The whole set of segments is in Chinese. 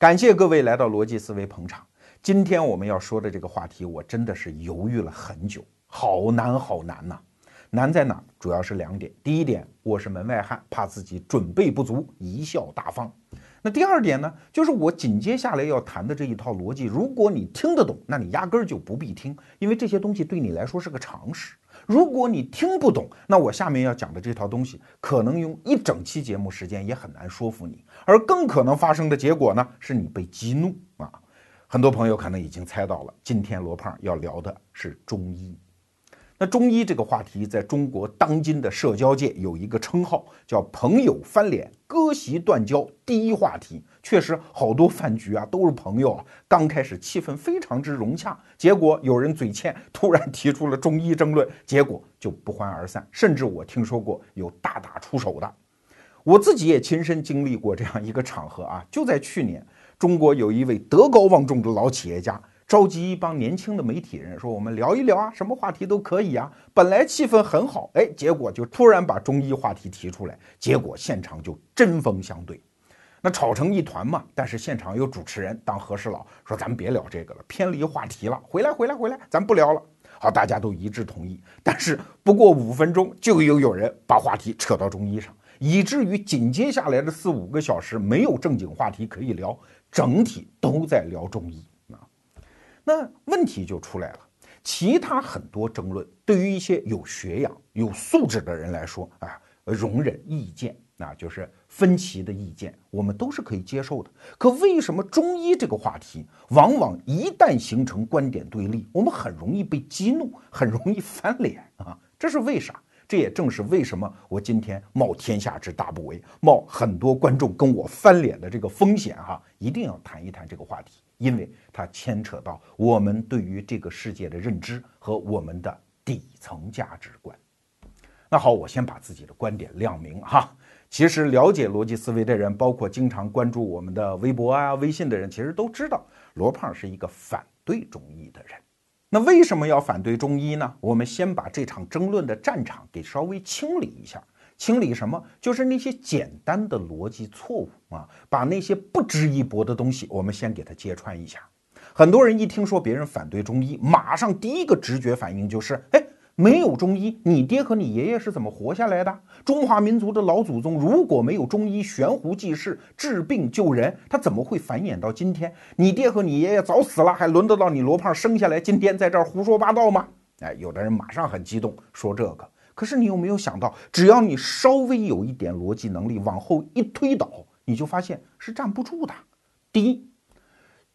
感谢各位来到逻辑思维捧场。今天我们要说的这个话题，我真的是犹豫了很久，好难好难呐！难在哪？主要是两点。第一点，我是门外汉，怕自己准备不足，贻笑大方。那第二点呢，就是我紧接下来要谈的这一套逻辑，如果你听得懂，那你压根儿就不必听，因为这些东西对你来说是个常识。如果你听不懂，那我下面要讲的这套东西，可能用一整期节目时间也很难说服你。而更可能发生的结果呢，是你被激怒啊！很多朋友可能已经猜到了，今天罗胖要聊的是中医。那中医这个话题，在中国当今的社交界有一个称号，叫“朋友翻脸，割席断交”第一话题。确实，好多饭局啊都是朋友啊，刚开始气氛非常之融洽，结果有人嘴欠，突然提出了中医争论，结果就不欢而散。甚至我听说过有大打出手的，我自己也亲身经历过这样一个场合啊，就在去年，中国有一位德高望重的老企业家。召集一帮年轻的媒体人说：“我们聊一聊啊，什么话题都可以啊。”本来气氛很好，哎，结果就突然把中医话题提出来，结果现场就针锋相对，那吵成一团嘛。但是现场有主持人当和事佬，说：“咱们别聊这个了，偏离话题了，回来，回来，回来，咱不聊了。”好，大家都一致同意。但是不过五分钟，就又有人把话题扯到中医上，以至于紧接下来的四五个小时没有正经话题可以聊，整体都在聊中医啊。那问题就出来了，其他很多争论对于一些有学养、有素质的人来说啊，容忍意见，那就是分歧的意见，我们都是可以接受的。可为什么中医这个话题，往往一旦形成观点对立，我们很容易被激怒，很容易翻脸啊？这是为啥？这也正是为什么我今天冒天下之大不韪，冒很多观众跟我翻脸的这个风险哈，一定要谈一谈这个话题，因为它牵扯到我们对于这个世界的认知和我们的底层价值观。那好，我先把自己的观点亮明哈。其实了解逻辑思维的人，包括经常关注我们的微博啊、微信的人，其实都知道罗胖是一个反对中医的人。那为什么要反对中医呢？我们先把这场争论的战场给稍微清理一下，清理什么？就是那些简单的逻辑错误啊，把那些不值一驳的东西，我们先给它揭穿一下。很多人一听说别人反对中医，马上第一个直觉反应就是，哎。没有中医，你爹和你爷爷是怎么活下来的？中华民族的老祖宗如果没有中医悬壶济世、治病救人，他怎么会繁衍到今天？你爹和你爷爷早死了，还轮得到你罗胖生下来，今天在这儿胡说八道吗？哎，有的人马上很激动说这个，可是你有没有想到，只要你稍微有一点逻辑能力，往后一推导，你就发现是站不住的。第一。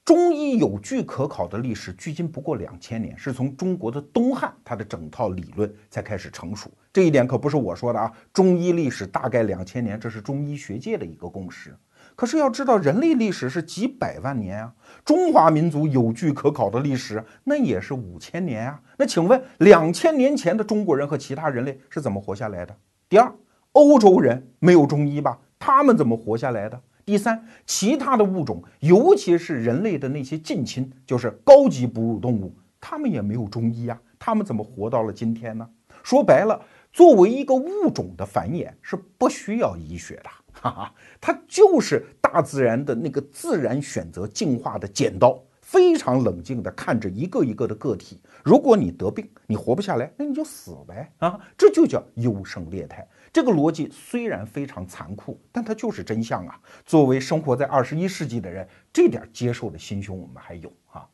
中医有据可考的历史，距今不过两千年，是从中国的东汉，它的整套理论才开始成熟。这一点可不是我说的啊，中医历史大概两千年，这是中医学界的一个共识。可是要知道，人类历史是几百万年啊，中华民族有据可考的历史，那也是五千年啊。那请问，两千年前的中国人和其他人类是怎么活下来的？第二，欧洲人没有中医吧？他们怎么活下来的？第三，其他的物种，尤其是人类的那些近亲，就是高级哺乳动物，它们也没有中医啊，它们怎么活到了今天呢？说白了，作为一个物种的繁衍是不需要医学的，哈哈，它就是大自然的那个自然选择进化的剪刀，非常冷静地看着一个一个的个体。如果你得病，你活不下来，那你就死呗啊，这就叫优胜劣汰。这个逻辑虽然非常残酷，但它就是真相啊！作为生活在二十一世纪的人，这点接受的心胸我们还有啊。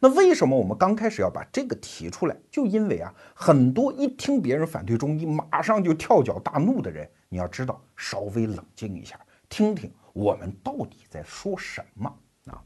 那为什么我们刚开始要把这个提出来？就因为啊，很多一听别人反对中医，马上就跳脚大怒的人，你要知道，稍微冷静一下，听听我们到底在说什么啊。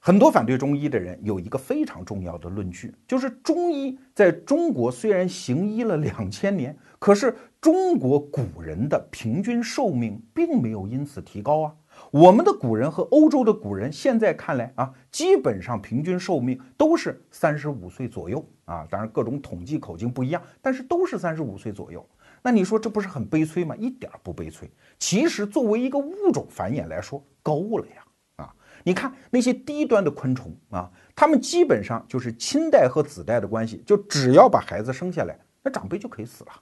很多反对中医的人有一个非常重要的论据，就是中医在中国虽然行医了两千年，可是。中国古人的平均寿命并没有因此提高啊！我们的古人和欧洲的古人现在看来啊，基本上平均寿命都是三十五岁左右啊。当然，各种统计口径不一样，但是都是三十五岁左右。那你说这不是很悲催吗？一点不悲催。其实，作为一个物种繁衍来说，高了呀！啊，你看那些低端的昆虫啊，它们基本上就是亲代和子代的关系，就只要把孩子生下来，那长辈就可以死了。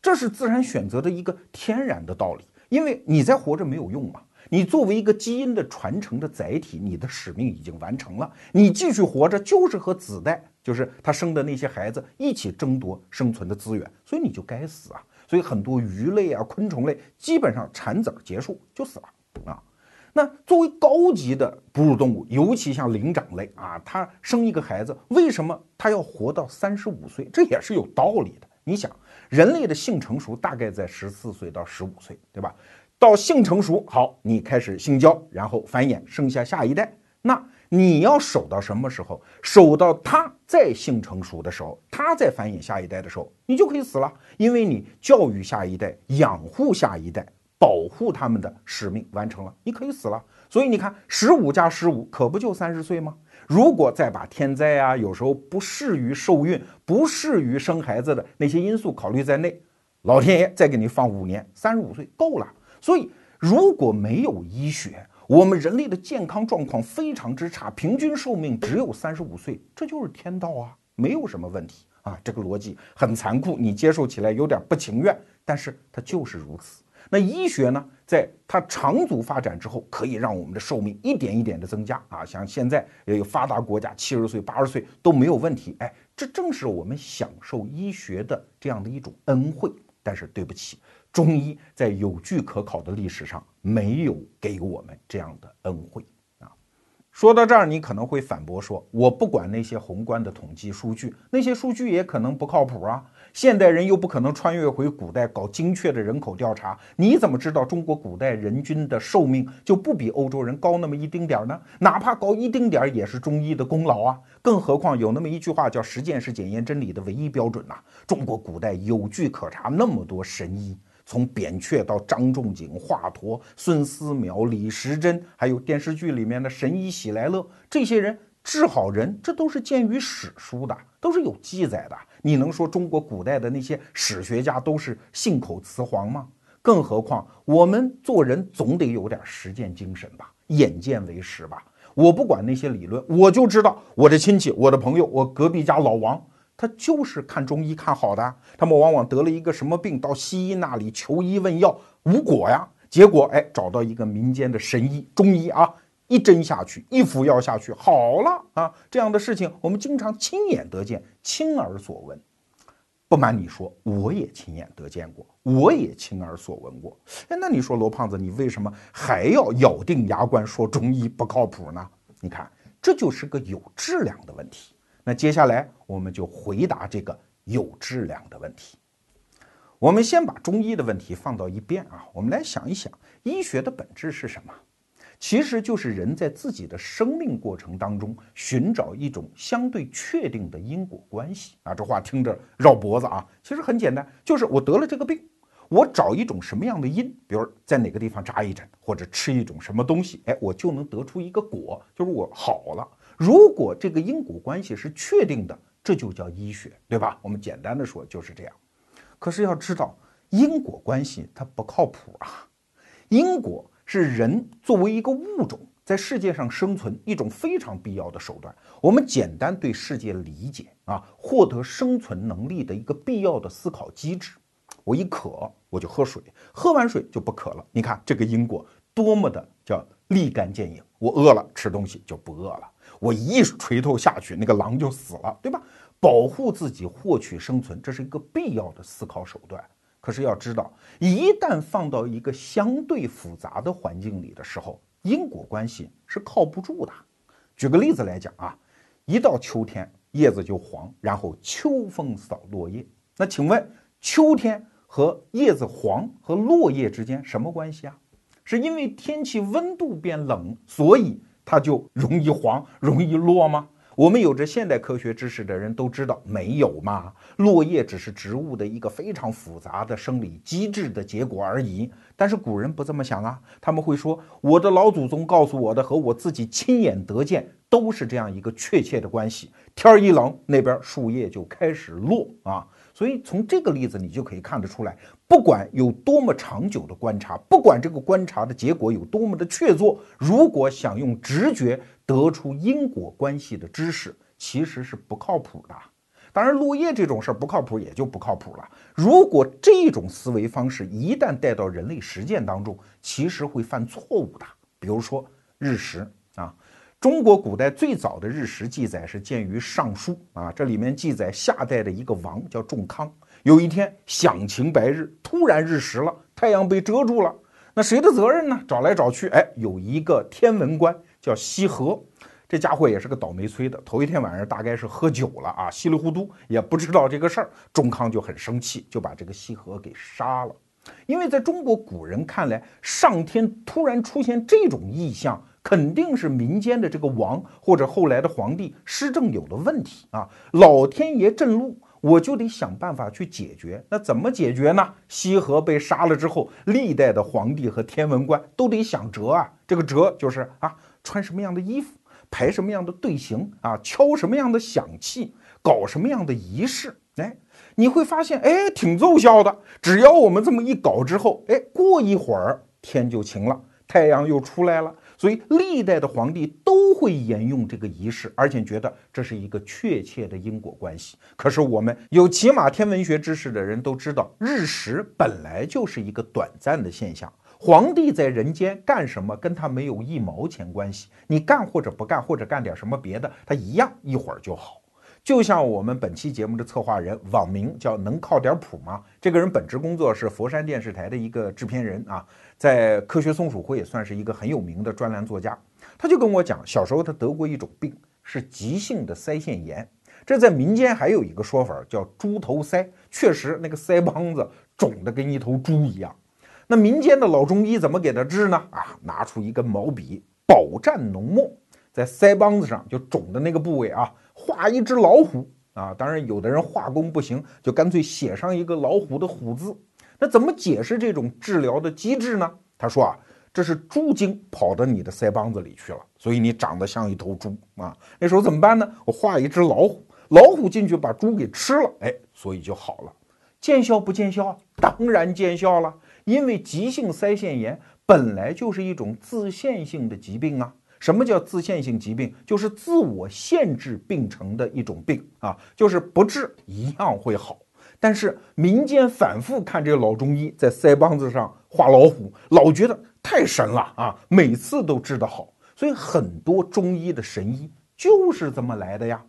这是自然选择的一个天然的道理，因为你在活着没有用嘛，你作为一个基因的传承的载体，你的使命已经完成了。你继续活着就是和子代，就是他生的那些孩子一起争夺生存的资源，所以你就该死啊！所以很多鱼类啊、昆虫类基本上产子儿结束就死了啊。那作为高级的哺乳动物，尤其像灵长类啊，它生一个孩子，为什么它要活到三十五岁？这也是有道理的。你想，人类的性成熟大概在十四岁到十五岁，对吧？到性成熟好，你开始性交，然后繁衍，生下下一代。那你要守到什么时候？守到它再性成熟的时候，它再繁衍下一代的时候，你就可以死了，因为你教育下一代，养护下一代。保护他们的使命完成了，你可以死了。所以你看，十五加十五可不就三十岁吗？如果再把天灾啊，有时候不适于受孕、不适于生孩子的那些因素考虑在内，老天爷再给你放五年，三十五岁够了。所以如果没有医学，我们人类的健康状况非常之差，平均寿命只有三十五岁，这就是天道啊，没有什么问题啊。这个逻辑很残酷，你接受起来有点不情愿，但是它就是如此。那医学呢，在它长足发展之后，可以让我们的寿命一点一点的增加啊！像现在也有发达国家，七十岁、八十岁都没有问题。哎，这正是我们享受医学的这样的一种恩惠。但是对不起，中医在有据可考的历史上没有给我们这样的恩惠啊。说到这儿，你可能会反驳说：“我不管那些宏观的统计数据，那些数据也可能不靠谱啊。现代人又不可能穿越回古代搞精确的人口调查，你怎么知道中国古代人均的寿命就不比欧洲人高那么一丁点儿呢？哪怕高一丁点儿，也是中医的功劳啊。更何况有那么一句话叫‘实践是检验真理的唯一标准’呐。中国古代有据可查，那么多神医。”从扁鹊到张仲景、华佗、孙思邈、李时珍，还有电视剧里面的神医喜来乐，这些人治好人，这都是见于史书的，都是有记载的。你能说中国古代的那些史学家都是信口雌黄吗？更何况我们做人总得有点实践精神吧，眼见为实吧。我不管那些理论，我就知道我的亲戚、我的朋友、我隔壁家老王。他就是看中医看好的，他们往往得了一个什么病，到西医那里求医问药无果呀。结果哎，找到一个民间的神医中医啊，一针下去，一服药下去，好了啊。这样的事情我们经常亲眼得见，亲耳所闻。不瞒你说，我也亲眼得见过，我也亲耳所闻过。哎，那你说罗胖子，你为什么还要咬定牙关说中医不靠谱呢？你看，这就是个有质量的问题。那接下来我们就回答这个有质量的问题。我们先把中医的问题放到一边啊，我们来想一想，医学的本质是什么？其实就是人在自己的生命过程当中寻找一种相对确定的因果关系啊。这话听着绕脖子啊，其实很简单，就是我得了这个病，我找一种什么样的因，比如在哪个地方扎一针，或者吃一种什么东西，哎，我就能得出一个果，就是我好了。如果这个因果关系是确定的，这就叫医学，对吧？我们简单的说就是这样。可是要知道，因果关系它不靠谱啊。因果是人作为一个物种在世界上生存一种非常必要的手段。我们简单对世界理解啊，获得生存能力的一个必要的思考机制。我一渴我就喝水，喝完水就不渴了。你看这个因果多么的叫立竿见影。我饿了吃东西就不饿了。我一锤头下去，那个狼就死了，对吧？保护自己，获取生存，这是一个必要的思考手段。可是要知道，一旦放到一个相对复杂的环境里的时候，因果关系是靠不住的。举个例子来讲啊，一到秋天叶子就黄，然后秋风扫落叶。那请问，秋天和叶子黄和落叶之间什么关系啊？是因为天气温度变冷，所以。它就容易黄，容易落吗？我们有着现代科学知识的人都知道，没有嘛。落叶只是植物的一个非常复杂的生理机制的结果而已。但是古人不这么想啊，他们会说，我的老祖宗告诉我的和我自己亲眼得见都是这样一个确切的关系。天儿一冷，那边树叶就开始落啊。所以从这个例子你就可以看得出来，不管有多么长久的观察，不管这个观察的结果有多么的确凿，如果想用直觉得出因果关系的知识，其实是不靠谱的。当然，落叶这种事儿不靠谱，也就不靠谱了。如果这种思维方式一旦带到人类实践当中，其实会犯错误的。比如说日食啊，中国古代最早的日食记载是见于《尚书》啊，这里面记载夏代的一个王叫仲康，有一天享晴白日，突然日食了，太阳被遮住了。那谁的责任呢？找来找去，哎，有一个天文官叫西河，这家伙也是个倒霉催的。头一天晚上大概是喝酒了啊，稀里糊涂也不知道这个事儿。仲康就很生气，就把这个西河给杀了。因为在中国古人看来，上天突然出现这种异象，肯定是民间的这个王或者后来的皇帝施政有了问题啊。老天爷震怒。我就得想办法去解决，那怎么解决呢？西河被杀了之后，历代的皇帝和天文官都得想辙啊。这个辙就是啊，穿什么样的衣服，排什么样的队形啊，敲什么样的响器，搞什么样的仪式。哎，你会发现，哎，挺奏效的。只要我们这么一搞之后，哎，过一会儿天就晴了，太阳又出来了。所以历代的皇帝都会沿用这个仪式，而且觉得这是一个确切的因果关系。可是我们有起码天文学知识的人都知道，日食本来就是一个短暂的现象。皇帝在人间干什么，跟他没有一毛钱关系。你干或者不干，或者干点什么别的，他一样一会儿就好。就像我们本期节目的策划人，网名叫能靠点谱吗？这个人本职工作是佛山电视台的一个制片人啊。在科学松鼠会也算是一个很有名的专栏作家，他就跟我讲，小时候他得过一种病，是急性的腮腺炎。这在民间还有一个说法叫“猪头腮”，确实那个腮帮子肿得跟一头猪一样。那民间的老中医怎么给他治呢？啊，拿出一根毛笔，饱蘸浓墨，在腮帮子上就肿的那个部位啊，画一只老虎啊。当然，有的人画工不行，就干脆写上一个老虎的“虎”字。那怎么解释这种治疗的机制呢？他说啊，这是猪精跑到你的腮帮子里去了，所以你长得像一头猪啊。那时候怎么办呢？我画一只老虎，老虎进去把猪给吃了，哎，所以就好了。见效不见效？当然见效了，因为急性腮腺炎本来就是一种自限性的疾病啊。什么叫自限性疾病？就是自我限制病程的一种病啊，就是不治一样会好。但是民间反复看这个老中医在腮帮子上画老虎，老觉得太神了啊，每次都治得好，所以很多中医的神医就是这么来的呀。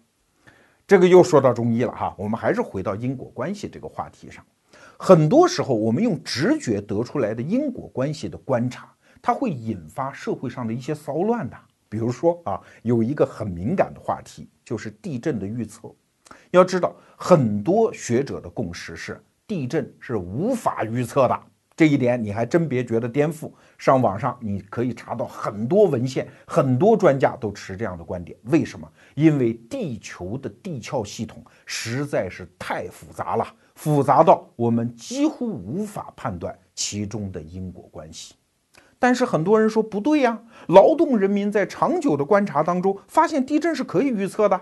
这个又说到中医了哈，我们还是回到因果关系这个话题上。很多时候我们用直觉得出来的因果关系的观察，它会引发社会上的一些骚乱的。比如说啊，有一个很敏感的话题，就是地震的预测。要知道，很多学者的共识是地震是无法预测的。这一点你还真别觉得颠覆。上网上你可以查到很多文献，很多专家都持这样的观点。为什么？因为地球的地壳系统实在是太复杂了，复杂到我们几乎无法判断其中的因果关系。但是很多人说不对呀，劳动人民在长久的观察当中发现地震是可以预测的。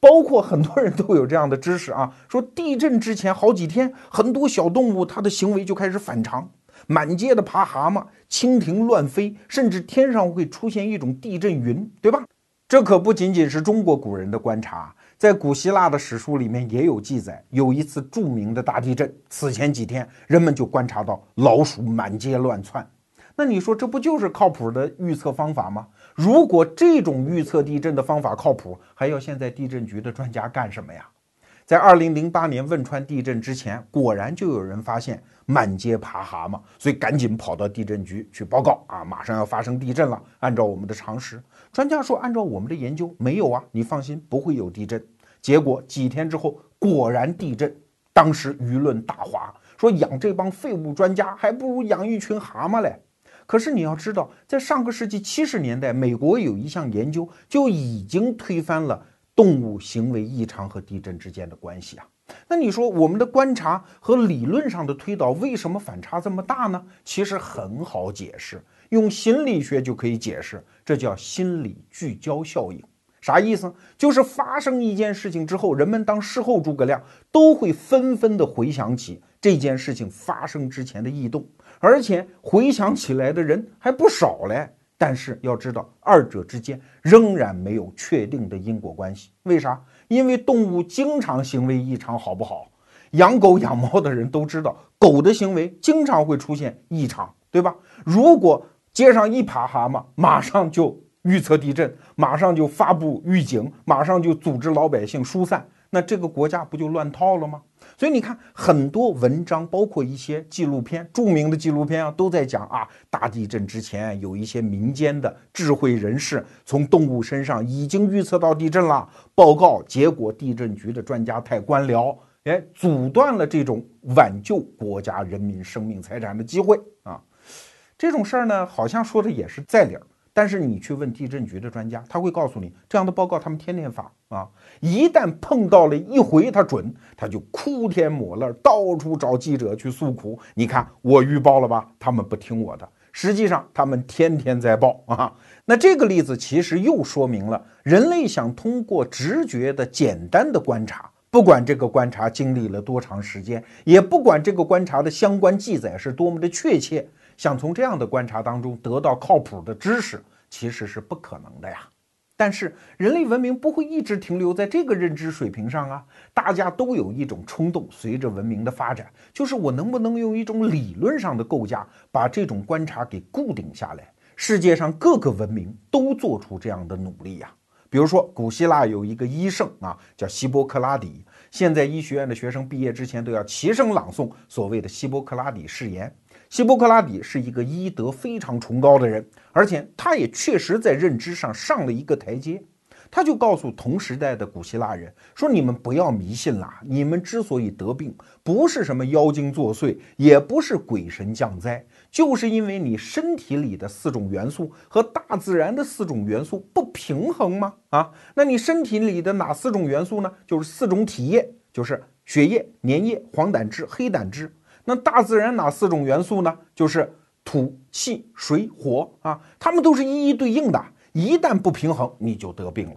包括很多人都有这样的知识啊，说地震之前好几天，很多小动物它的行为就开始反常，满街的爬蛤蟆、蜻蜓乱飞，甚至天上会出现一种地震云，对吧？这可不仅仅是中国古人的观察，在古希腊的史书里面也有记载，有一次著名的大地震，此前几天人们就观察到老鼠满街乱窜。那你说这不就是靠谱的预测方法吗？如果这种预测地震的方法靠谱，还要现在地震局的专家干什么呀？在二零零八年汶川地震之前，果然就有人发现满街爬蛤蟆，所以赶紧跑到地震局去报告啊，马上要发生地震了。按照我们的常识，专家说按照我们的研究没有啊，你放心不会有地震。结果几天之后果然地震，当时舆论大哗，说养这帮废物专家还不如养一群蛤蟆嘞。可是你要知道，在上个世纪七十年代，美国有一项研究就已经推翻了动物行为异常和地震之间的关系啊。那你说我们的观察和理论上的推导为什么反差这么大呢？其实很好解释，用心理学就可以解释，这叫心理聚焦效应。啥意思？就是发生一件事情之后，人们当事后诸葛亮都会纷纷的回想起这件事情发生之前的异动。而且回想起来的人还不少嘞，但是要知道，二者之间仍然没有确定的因果关系。为啥？因为动物经常行为异常，好不好？养狗养猫的人都知道，狗的行为经常会出现异常，对吧？如果街上一爬蛤蟆，马上就预测地震，马上就发布预警，马上就组织老百姓疏散，那这个国家不就乱套了吗？所以你看，很多文章，包括一些纪录片，著名的纪录片啊，都在讲啊，大地震之前有一些民间的智慧人士从动物身上已经预测到地震了，报告结果，地震局的专家太官僚，哎，阻断了这种挽救国家人民生命财产的机会啊。这种事儿呢，好像说的也是在理儿。但是你去问地震局的专家，他会告诉你，这样的报告他们天天发啊。一旦碰到了一回他准，他就哭天抹泪，到处找记者去诉苦。你看我预报了吧，他们不听我的。实际上他们天天在报啊。那这个例子其实又说明了，人类想通过直觉的简单的观察，不管这个观察经历了多长时间，也不管这个观察的相关记载是多么的确切。想从这样的观察当中得到靠谱的知识，其实是不可能的呀。但是人类文明不会一直停留在这个认知水平上啊。大家都有一种冲动，随着文明的发展，就是我能不能用一种理论上的构架，把这种观察给固定下来。世界上各个文明都做出这样的努力呀。比如说，古希腊有一个医圣啊，叫希波克拉底。现在医学院的学生毕业之前都要齐声朗诵所谓的希波克拉底誓言。希波克拉底是一个医德非常崇高的人，而且他也确实在认知上上了一个台阶。他就告诉同时代的古希腊人说：“你们不要迷信啦，你们之所以得病，不是什么妖精作祟，也不是鬼神降灾，就是因为你身体里的四种元素和大自然的四种元素不平衡吗？啊，那你身体里的哪四种元素呢？就是四种体液，就是血液、粘液、黄胆汁、黑胆汁。”那大自然哪四种元素呢？就是土、气、水、火啊，它们都是一一对应的。一旦不平衡，你就得病了。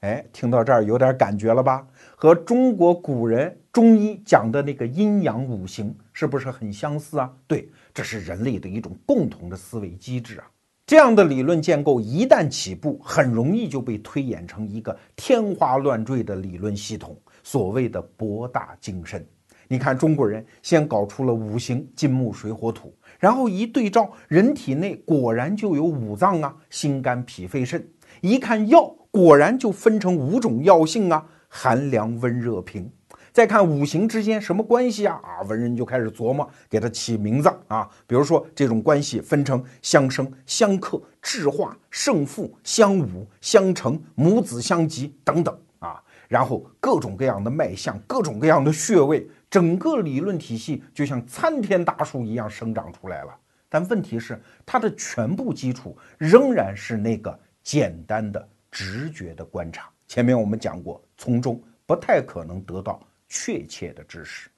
哎，听到这儿有点感觉了吧？和中国古人中医讲的那个阴阳五行是不是很相似啊？对，这是人类的一种共同的思维机制啊。这样的理论建构一旦起步，很容易就被推演成一个天花乱坠的理论系统，所谓的博大精深。你看，中国人先搞出了五行金木水火土，然后一对照，人体内果然就有五脏啊，心肝脾肺肾。一看药，果然就分成五种药性啊，寒凉温热平。再看五行之间什么关系啊？啊，文人就开始琢磨，给它起名字啊。比如说，这种关系分成相生、相克、制化、胜负、相侮、相成、母子相及等等啊。然后各种各样的脉象，各种各样的穴位。整个理论体系就像参天大树一样生长出来了，但问题是它的全部基础仍然是那个简单的直觉的观察。前面我们讲过，从中不太可能得到确切的知识。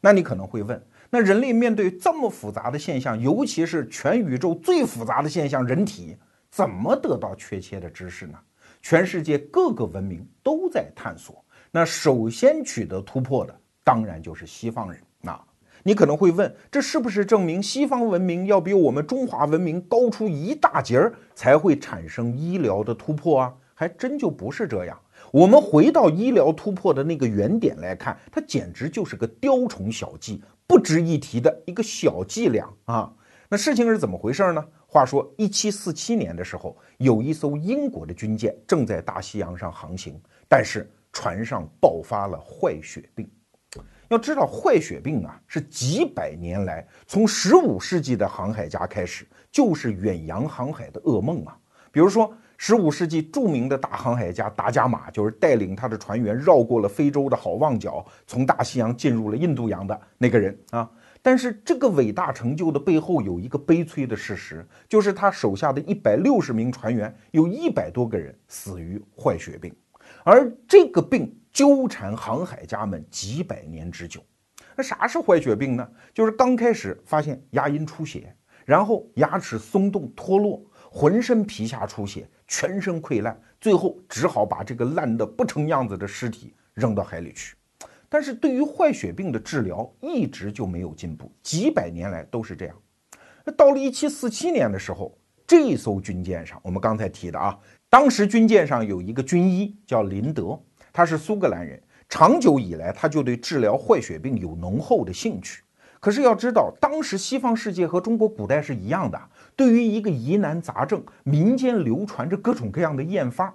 那你可能会问，那人类面对这么复杂的现象，尤其是全宇宙最复杂的现象——人体，怎么得到确切的知识呢？全世界各个文明都在探索，那首先取得突破的。当然就是西方人。那你可能会问，这是不是证明西方文明要比我们中华文明高出一大截儿，才会产生医疗的突破啊？还真就不是这样。我们回到医疗突破的那个原点来看，它简直就是个雕虫小技，不值一提的一个小伎俩啊。那事情是怎么回事呢？话说，一七四七年的时候，有一艘英国的军舰正在大西洋上航行，但是船上爆发了坏血病。要知道，坏血病啊，是几百年来从十五世纪的航海家开始，就是远洋航海的噩梦啊。比如说，十五世纪著名的大航海家达伽马，就是带领他的船员绕过了非洲的好望角，从大西洋进入了印度洋的那个人啊。但是，这个伟大成就的背后有一个悲催的事实，就是他手下的一百六十名船员，有一百多个人死于坏血病，而这个病。纠缠航海家们几百年之久，那啥是坏血病呢？就是刚开始发现牙龈出血，然后牙齿松动脱落，浑身皮下出血，全身溃烂，最后只好把这个烂得不成样子的尸体扔到海里去。但是对于坏血病的治疗一直就没有进步，几百年来都是这样。那到了一七四七年的时候，这艘军舰上，我们刚才提的啊，当时军舰上有一个军医叫林德，他是苏格兰人，长久以来他就对治疗坏血病有浓厚的兴趣。可是要知道，当时西方世界和中国古代是一样的，对于一个疑难杂症，民间流传着各种各样的验方。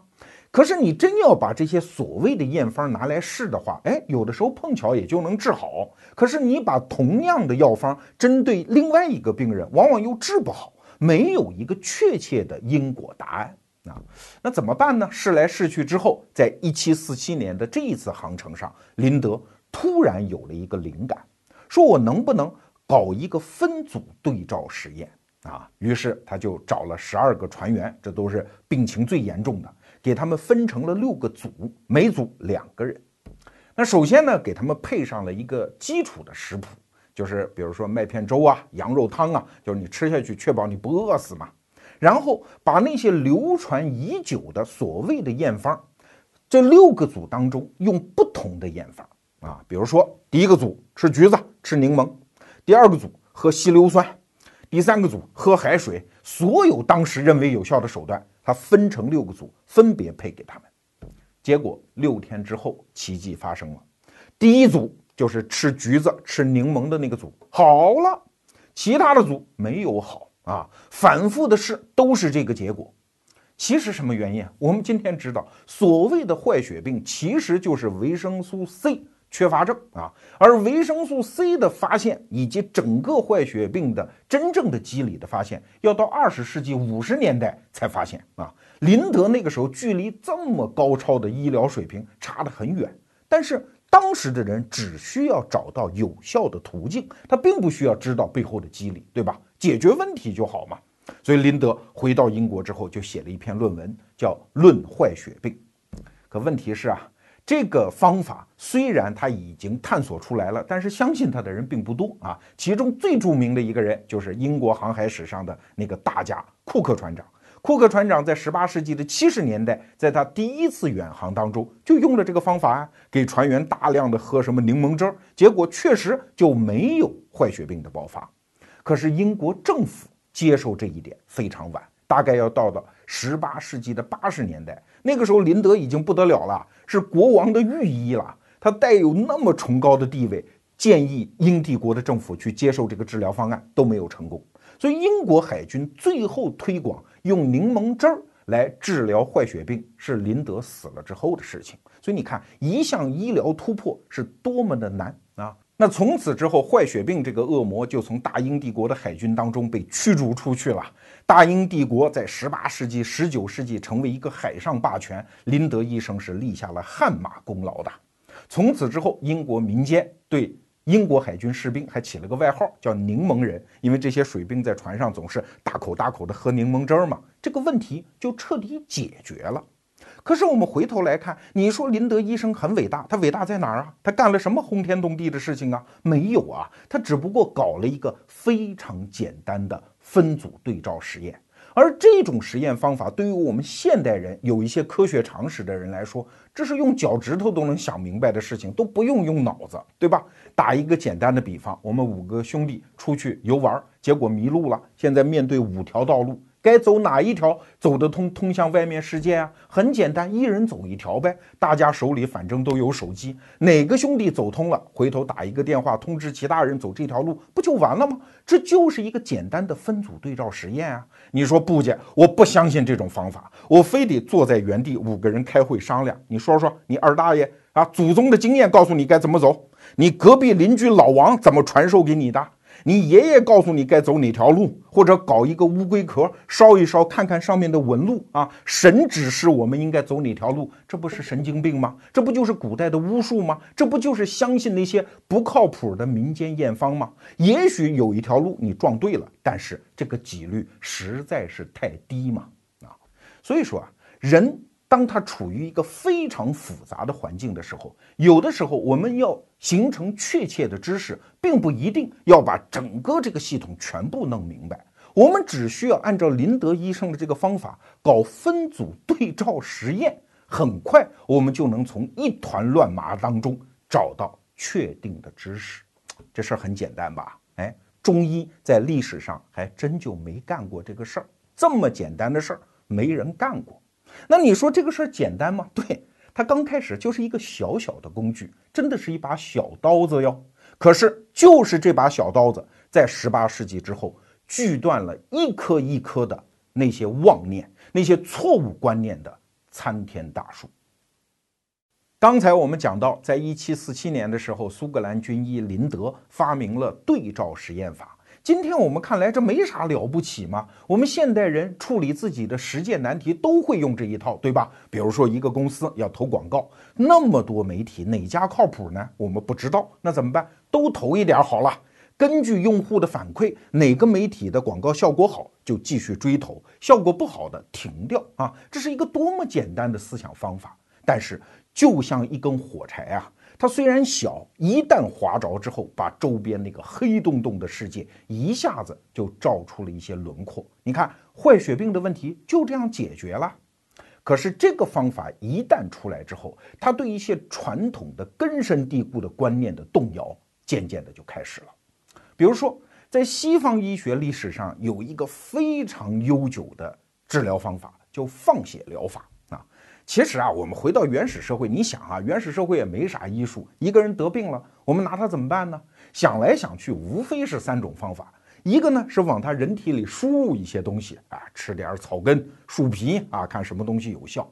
可是你真要把这些所谓的验方拿来试的话，哎，有的时候碰巧也就能治好。可是你把同样的药方针对另外一个病人，往往又治不好，没有一个确切的因果答案啊。那怎么办呢？试来试去之后，在一七四七年的这一次航程上，林德突然有了一个灵感，说我能不能搞一个分组对照实验啊？于是他就找了十二个船员，这都是病情最严重的。给他们分成了六个组，每组两个人。那首先呢，给他们配上了一个基础的食谱，就是比如说麦片粥啊、羊肉汤啊，就是你吃下去确保你不饿死嘛。然后把那些流传已久的所谓的验方，这六个组当中用不同的验法啊，比如说第一个组吃橘子、吃柠檬，第二个组喝稀硫酸，第三个组喝海水，所有当时认为有效的手段。他分成六个组，分别配给他们。结果六天之后，奇迹发生了。第一组就是吃橘子、吃柠檬的那个组好了，其他的组没有好啊。反复的试都是这个结果。其实什么原因？我们今天知道，所谓的坏血病其实就是维生素 C。缺乏症啊，而维生素 C 的发现以及整个坏血病的真正的机理的发现，要到二十世纪五十年代才发现啊。林德那个时候距离这么高超的医疗水平差得很远，但是当时的人只需要找到有效的途径，他并不需要知道背后的机理，对吧？解决问题就好嘛。所以林德回到英国之后，就写了一篇论文，叫《论坏血病》。可问题是啊。这个方法虽然他已经探索出来了，但是相信他的人并不多啊。其中最著名的一个人就是英国航海史上的那个大家库克船长。库克船长在十八世纪的七十年代，在他第一次远航当中就用了这个方法啊，给船员大量的喝什么柠檬汁儿，结果确实就没有坏血病的爆发。可是英国政府接受这一点非常晚，大概要到到十八世纪的八十年代。那个时候，林德已经不得了了，是国王的御医了。他带有那么崇高的地位，建议英帝国的政府去接受这个治疗方案都没有成功。所以，英国海军最后推广用柠檬汁儿来治疗坏血病，是林德死了之后的事情。所以，你看，一项医疗突破是多么的难！那从此之后，坏血病这个恶魔就从大英帝国的海军当中被驱逐出去了。大英帝国在十八世纪、十九世纪成为一个海上霸权，林德医生是立下了汗马功劳的。从此之后，英国民间对英国海军士兵还起了个外号，叫“柠檬人”，因为这些水兵在船上总是大口大口的喝柠檬汁儿嘛。这个问题就彻底解决了。可是我们回头来看，你说林德医生很伟大，他伟大在哪儿啊？他干了什么轰天动地的事情啊？没有啊，他只不过搞了一个非常简单的。分组对照实验，而这种实验方法对于我们现代人有一些科学常识的人来说，这是用脚趾头都能想明白的事情，都不用用脑子，对吧？打一个简单的比方，我们五个兄弟出去游玩，结果迷路了，现在面对五条道路。该走哪一条走得通，通向外面世界啊？很简单，一人走一条呗。大家手里反正都有手机，哪个兄弟走通了，回头打一个电话通知其他人走这条路，不就完了吗？这就是一个简单的分组对照实验啊！你说不姐，我不相信这种方法，我非得坐在原地五个人开会商量。你说说，你二大爷啊，祖宗的经验告诉你该怎么走？你隔壁邻居老王怎么传授给你的？你爷爷告诉你该走哪条路，或者搞一个乌龟壳烧一烧，看看上面的纹路啊。神指示我们应该走哪条路，这不是神经病吗？这不就是古代的巫术吗？这不就是相信那些不靠谱的民间验方吗？也许有一条路你撞对了，但是这个几率实在是太低嘛啊。所以说啊，人。当他处于一个非常复杂的环境的时候，有的时候我们要形成确切的知识，并不一定要把整个这个系统全部弄明白。我们只需要按照林德医生的这个方法搞分组对照实验，很快我们就能从一团乱麻当中找到确定的知识。这事儿很简单吧？哎，中医在历史上还真就没干过这个事儿。这么简单的事儿没人干过。那你说这个事儿简单吗？对，它刚开始就是一个小小的工具，真的是一把小刀子哟。可是就是这把小刀子，在十八世纪之后，锯断了一棵一棵的那些妄念、那些错误观念的参天大树。刚才我们讲到，在一七四七年的时候，苏格兰军医林德发明了对照实验法。今天我们看来这没啥了不起嘛？我们现代人处理自己的实践难题都会用这一套，对吧？比如说一个公司要投广告，那么多媒体哪家靠谱呢？我们不知道，那怎么办？都投一点好了。根据用户的反馈，哪个媒体的广告效果好，就继续追投；效果不好的停掉啊！这是一个多么简单的思想方法，但是就像一根火柴啊。它虽然小，一旦划着之后，把周边那个黑洞洞的世界一下子就照出了一些轮廓。你看，坏血病的问题就这样解决了。可是这个方法一旦出来之后，它对一些传统的根深蒂固的观念的动摇，渐渐的就开始了。比如说，在西方医学历史上有一个非常悠久的治疗方法，叫放血疗法。其实啊，我们回到原始社会，你想啊，原始社会也没啥医术，一个人得病了，我们拿他怎么办呢？想来想去，无非是三种方法：一个呢是往他人体里输入一些东西啊，吃点草根、树皮啊，看什么东西有效；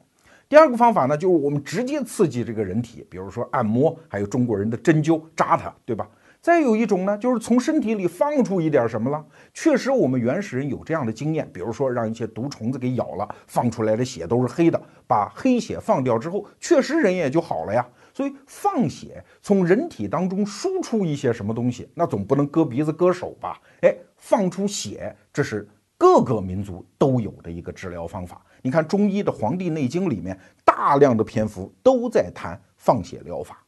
第二个方法呢，就是我们直接刺激这个人体，比如说按摩，还有中国人的针灸扎他，对吧？再有一种呢，就是从身体里放出一点什么了。确实，我们原始人有这样的经验，比如说让一些毒虫子给咬了，放出来的血都是黑的，把黑血放掉之后，确实人也就好了呀。所以放血从人体当中输出一些什么东西，那总不能割鼻子割手吧？哎，放出血，这是各个民族都有的一个治疗方法。你看中医的《黄帝内经》里面，大量的篇幅都在谈放血疗法。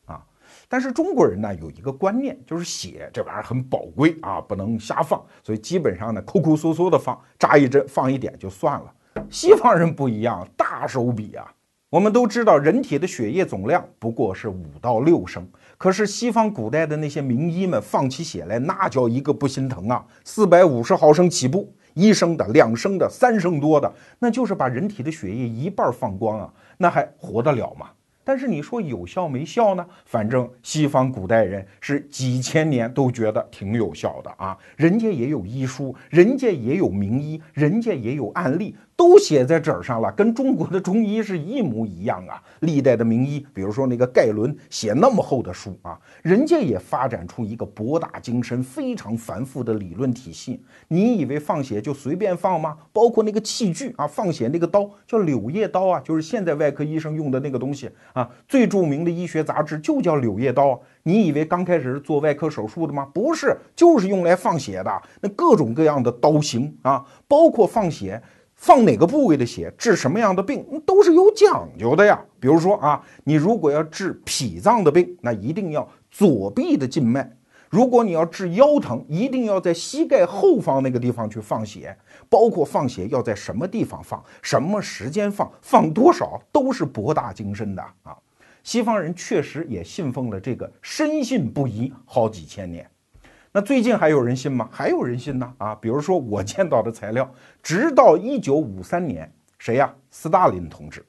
但是中国人呢有一个观念，就是血这玩意儿很宝贵啊，不能瞎放，所以基本上呢抠抠缩缩的放，扎一针放一点就算了。西方人不一样，大手笔啊。我们都知道，人体的血液总量不过是五到六升，可是西方古代的那些名医们放起血来，那叫一个不心疼啊！四百五十毫升起步，一升的、两升的、三升多的，那就是把人体的血液一半放光啊，那还活得了吗？但是你说有效没效呢？反正西方古代人是几千年都觉得挺有效的啊，人家也有医书，人家也有名医，人家也有案例。都写在纸上了，跟中国的中医是一模一样啊！历代的名医，比如说那个盖伦写那么厚的书啊，人家也发展出一个博大精深、非常繁复的理论体系。你以为放血就随便放吗？包括那个器具啊，放血那个刀叫柳叶刀啊，就是现在外科医生用的那个东西啊。最著名的医学杂志就叫《柳叶刀》啊。你以为刚开始是做外科手术的吗？不是，就是用来放血的。那各种各样的刀型啊，包括放血。放哪个部位的血治什么样的病都是有讲究的呀。比如说啊，你如果要治脾脏的病，那一定要左臂的静脉；如果你要治腰疼，一定要在膝盖后方那个地方去放血。包括放血要在什么地方放，什么时间放，放多少，都是博大精深的啊。西方人确实也信奉了这个，深信不疑好几千年。那最近还有人信吗？还有人信呢啊！比如说我见到的材料，直到一九五三年，谁呀？斯大林同志。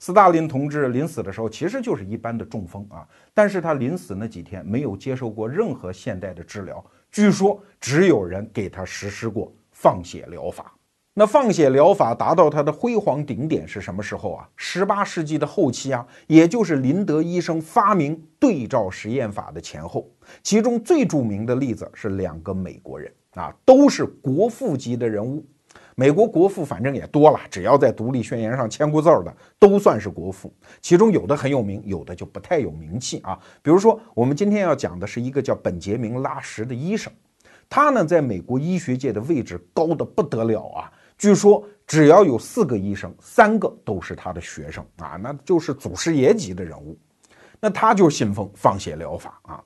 斯大林同志临死的时候，其实就是一般的中风啊，但是他临死那几天没有接受过任何现代的治疗，据说只有人给他实施过放血疗法。那放血疗法达到它的辉煌顶点是什么时候啊？十八世纪的后期啊，也就是林德医生发明对照实验法的前后。其中最著名的例子是两个美国人啊，都是国父级的人物。美国国父反正也多了，只要在独立宣言上签过字儿的，都算是国父。其中有的很有名，有的就不太有名气啊。比如说，我们今天要讲的是一个叫本杰明·拉什的医生，他呢在美国医学界的位置高的不得了啊。据说只要有四个医生，三个都是他的学生啊，那就是祖师爷级的人物。那他就信奉放血疗法啊。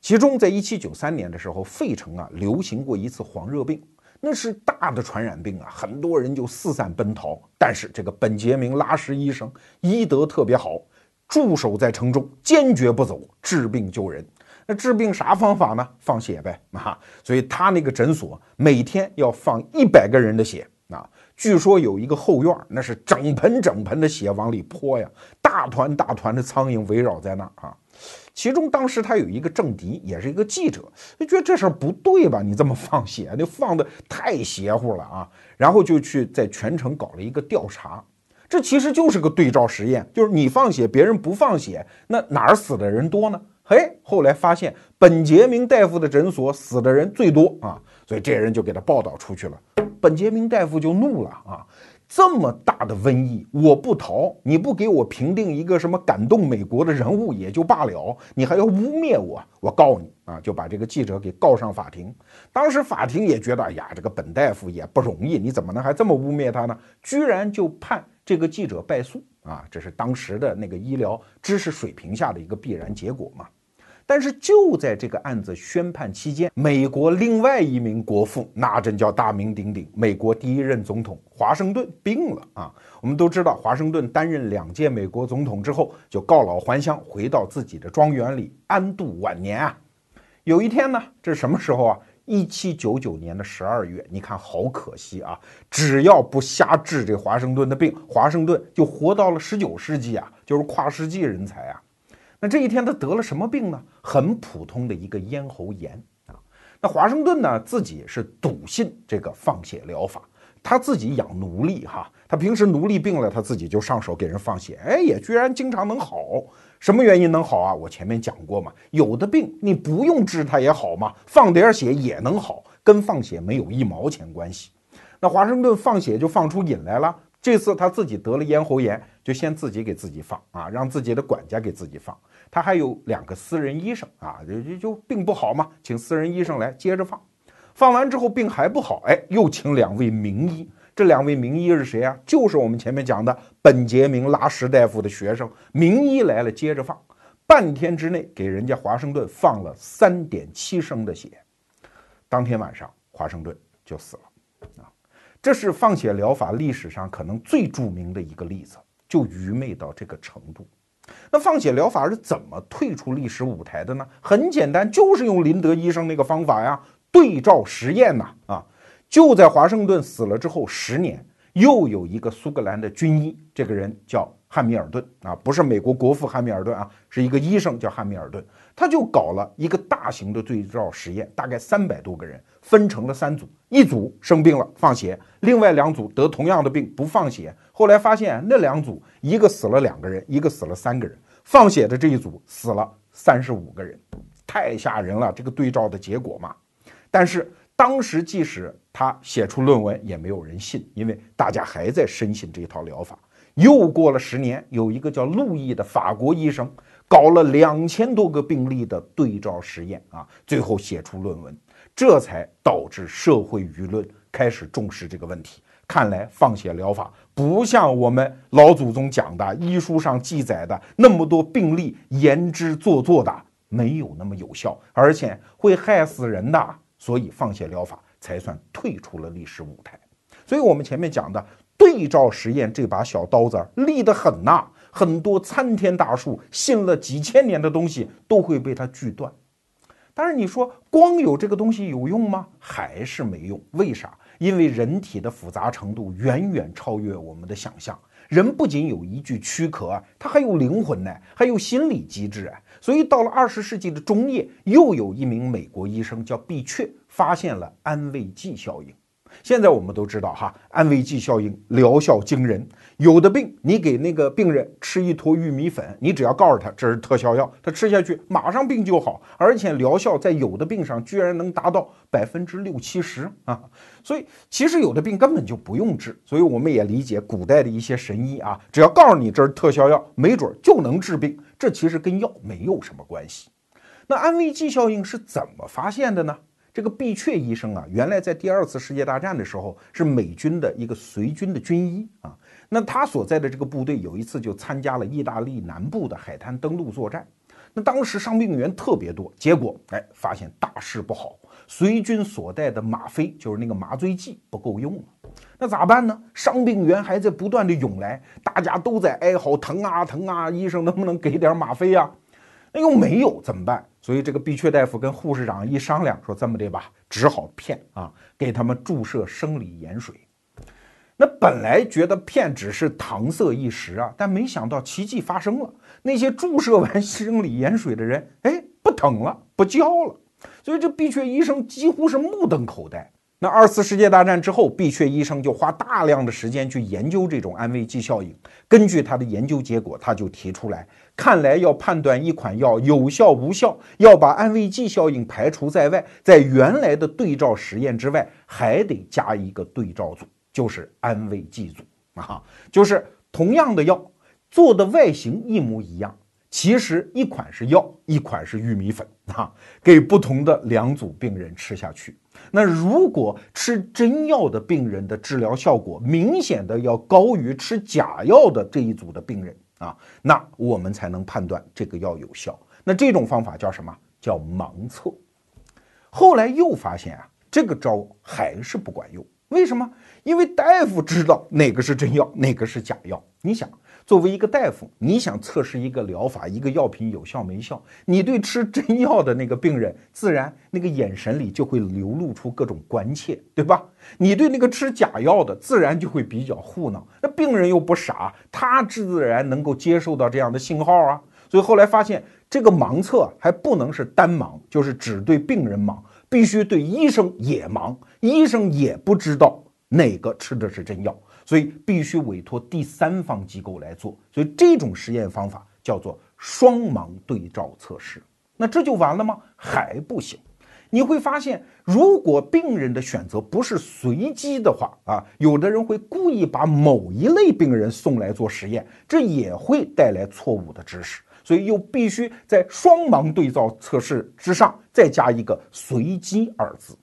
其中，在一七九三年的时候，费城啊流行过一次黄热病，那是大的传染病啊，很多人就四散奔逃。但是这个本杰明拉什医生医德特别好，驻守在城中，坚决不走，治病救人。那治病啥方法呢？放血呗啊！所以他那个诊所每天要放一百个人的血。啊，据说有一个后院，那是整盆整盆的血往里泼呀，大团大团的苍蝇围绕在那儿啊。其中当时他有一个政敌，也是一个记者，就觉得这事儿不对吧？你这么放血，那放的太邪乎了啊！然后就去在全城搞了一个调查，这其实就是个对照实验，就是你放血，别人不放血，那哪儿死的人多呢？嘿，后来发现本杰明大夫的诊所死的人最多啊，所以这些人就给他报道出去了，本杰明大夫就怒了啊。这么大的瘟疫，我不逃，你不给我评定一个什么感动美国的人物也就罢了，你还要污蔑我，我告你啊！就把这个记者给告上法庭。当时法庭也觉得，哎呀，这个本大夫也不容易，你怎么能还这么污蔑他呢？居然就判这个记者败诉啊！这是当时的那个医疗知识水平下的一个必然结果嘛。但是就在这个案子宣判期间，美国另外一名国父，那真叫大名鼎鼎，美国第一任总统华盛顿病了啊！我们都知道，华盛顿担任两届美国总统之后，就告老还乡，回到自己的庄园里安度晚年啊。有一天呢，这是什么时候啊？一七九九年的十二月，你看好可惜啊！只要不瞎治这华盛顿的病，华盛顿就活到了十九世纪啊，就是跨世纪人才啊。那这一天他得了什么病呢？很普通的一个咽喉炎啊。那华盛顿呢自己是笃信这个放血疗法，他自己养奴隶哈，他平时奴隶病了，他自己就上手给人放血，哎，也居然经常能好。什么原因能好啊？我前面讲过嘛，有的病你不用治它也好嘛，放点血也能好，跟放血没有一毛钱关系。那华盛顿放血就放出瘾来了。这次他自己得了咽喉炎，就先自己给自己放啊，让自己的管家给自己放。他还有两个私人医生啊，就就就病不好嘛，请私人医生来接着放。放完之后病还不好，哎，又请两位名医。这两位名医是谁啊？就是我们前面讲的本杰明拉什大夫的学生。名医来了，接着放。半天之内给人家华盛顿放了三点七升的血。当天晚上，华盛顿就死了。啊这是放血疗法历史上可能最著名的一个例子，就愚昧到这个程度。那放血疗法是怎么退出历史舞台的呢？很简单，就是用林德医生那个方法呀，对照实验呐。啊，就在华盛顿死了之后十年，又有一个苏格兰的军医，这个人叫汉密尔顿啊，不是美国国父汉密尔顿啊，是一个医生叫汉密尔顿，他就搞了一个大型的对照实验，大概三百多个人。分成了三组，一组生病了放血，另外两组得同样的病不放血。后来发现那两组一个死了两个人，一个死了三个人。放血的这一组死了三十五个人，太吓人了！这个对照的结果嘛。但是当时即使他写出论文，也没有人信，因为大家还在深信这一套疗法。又过了十年，有一个叫路易的法国医生搞了两千多个病例的对照实验啊，最后写出论文。这才导致社会舆论开始重视这个问题。看来放血疗法不像我们老祖宗讲的医书上记载的那么多病例言之做作的，没有那么有效，而且会害死人的。所以放血疗法才算退出了历史舞台。所以我们前面讲的对照实验这把小刀子利得很呐，很多参天大树信了几千年的东西都会被它锯断。但是你说光有这个东西有用吗？还是没用？为啥？因为人体的复杂程度远远超越我们的想象。人不仅有一具躯壳，他还有灵魂呢，还有心理机制啊。所以到了二十世纪的中叶，又有一名美国医生叫毕昕，发现了安慰剂效应。现在我们都知道哈，安慰剂效应疗效惊人。有的病，你给那个病人吃一坨玉米粉，你只要告诉他这是特效药，他吃下去马上病就好，而且疗效在有的病上居然能达到百分之六七十啊！所以其实有的病根本就不用治。所以我们也理解古代的一些神医啊，只要告诉你这是特效药，没准就能治病。这其实跟药没有什么关系。那安慰剂效应是怎么发现的呢？这个毕昕医生啊，原来在第二次世界大战的时候是美军的一个随军的军医啊。那他所在的这个部队有一次就参加了意大利南部的海滩登陆作战。那当时伤病员特别多，结果哎发现大事不好，随军所带的吗啡就是那个麻醉剂不够用了。那咋办呢？伤病员还在不断的涌来，大家都在哀嚎疼啊疼啊，医生能不能给点吗啡呀？那又没有怎么办？所以这个毕昕大夫跟护士长一商量，说这么的吧，只好骗啊，给他们注射生理盐水。那本来觉得骗只是搪塞一时啊，但没想到奇迹发生了，那些注射完 生理盐水的人，哎，不疼了，不叫了。所以这闭雀医生几乎是目瞪口呆。那二次世界大战之后，闭雀医生就花大量的时间去研究这种安慰剂效应。根据他的研究结果，他就提出来，看来要判断一款药有效无效，要把安慰剂效应排除在外，在原来的对照实验之外，还得加一个对照组，就是安慰剂组啊，就是同样的药做的外形一模一样。其实一款是药，一款是玉米粉啊，给不同的两组病人吃下去。那如果吃真药的病人的治疗效果明显的要高于吃假药的这一组的病人啊，那我们才能判断这个药有效。那这种方法叫什么？叫盲测。后来又发现啊，这个招还是不管用。为什么？因为大夫知道哪个是真药，哪个是假药。你想。作为一个大夫，你想测试一个疗法、一个药品有效没效，你对吃真药的那个病人，自然那个眼神里就会流露出各种关切，对吧？你对那个吃假药的，自然就会比较糊弄。那病人又不傻，他自然能够接受到这样的信号啊。所以后来发现，这个盲测还不能是单盲，就是只对病人盲，必须对医生也盲，医生也不知道哪个吃的是真药。所以必须委托第三方机构来做，所以这种实验方法叫做双盲对照测试。那这就完了吗？还不行。你会发现，如果病人的选择不是随机的话啊，有的人会故意把某一类病人送来做实验，这也会带来错误的知识。所以又必须在双盲对照测试之上再加一个“随机”二字。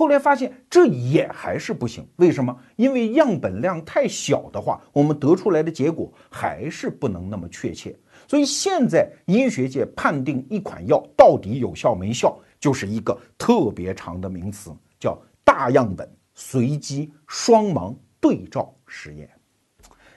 后来发现这也还是不行，为什么？因为样本量太小的话，我们得出来的结果还是不能那么确切。所以现在医学界判定一款药到底有效没效，就是一个特别长的名词，叫大样本随机双盲对照实验。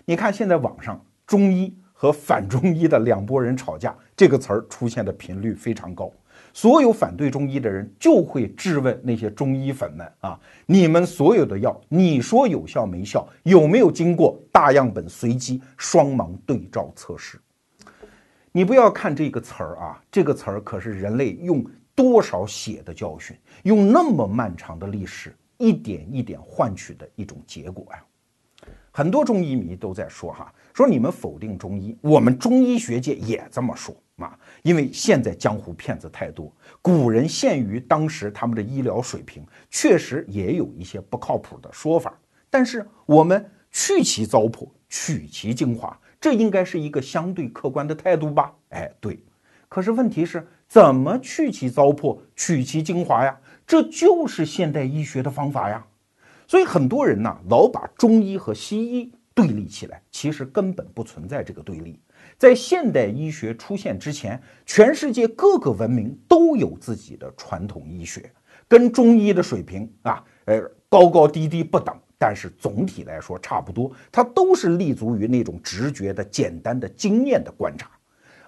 你看现在网上中医和反中医的两拨人吵架，这个词儿出现的频率非常高。所有反对中医的人就会质问那些中医粉们啊，你们所有的药，你说有效没效？有没有经过大样本随机双盲对照测试？你不要看这个词儿啊，这个词儿可是人类用多少血的教训，用那么漫长的历史，一点一点换取的一种结果呀。很多中医迷都在说哈，说你们否定中医，我们中医学界也这么说。啊，因为现在江湖骗子太多，古人限于当时他们的医疗水平，确实也有一些不靠谱的说法。但是我们去其糟粕，取其精华，这应该是一个相对客观的态度吧？哎，对。可是问题是，怎么去其糟粕，取其精华呀？这就是现代医学的方法呀。所以很多人呢，老把中医和西医对立起来，其实根本不存在这个对立。在现代医学出现之前，全世界各个文明都有自己的传统医学，跟中医的水平啊，呃，高高低低不等，但是总体来说差不多。它都是立足于那种直觉的、简单的经验的观察。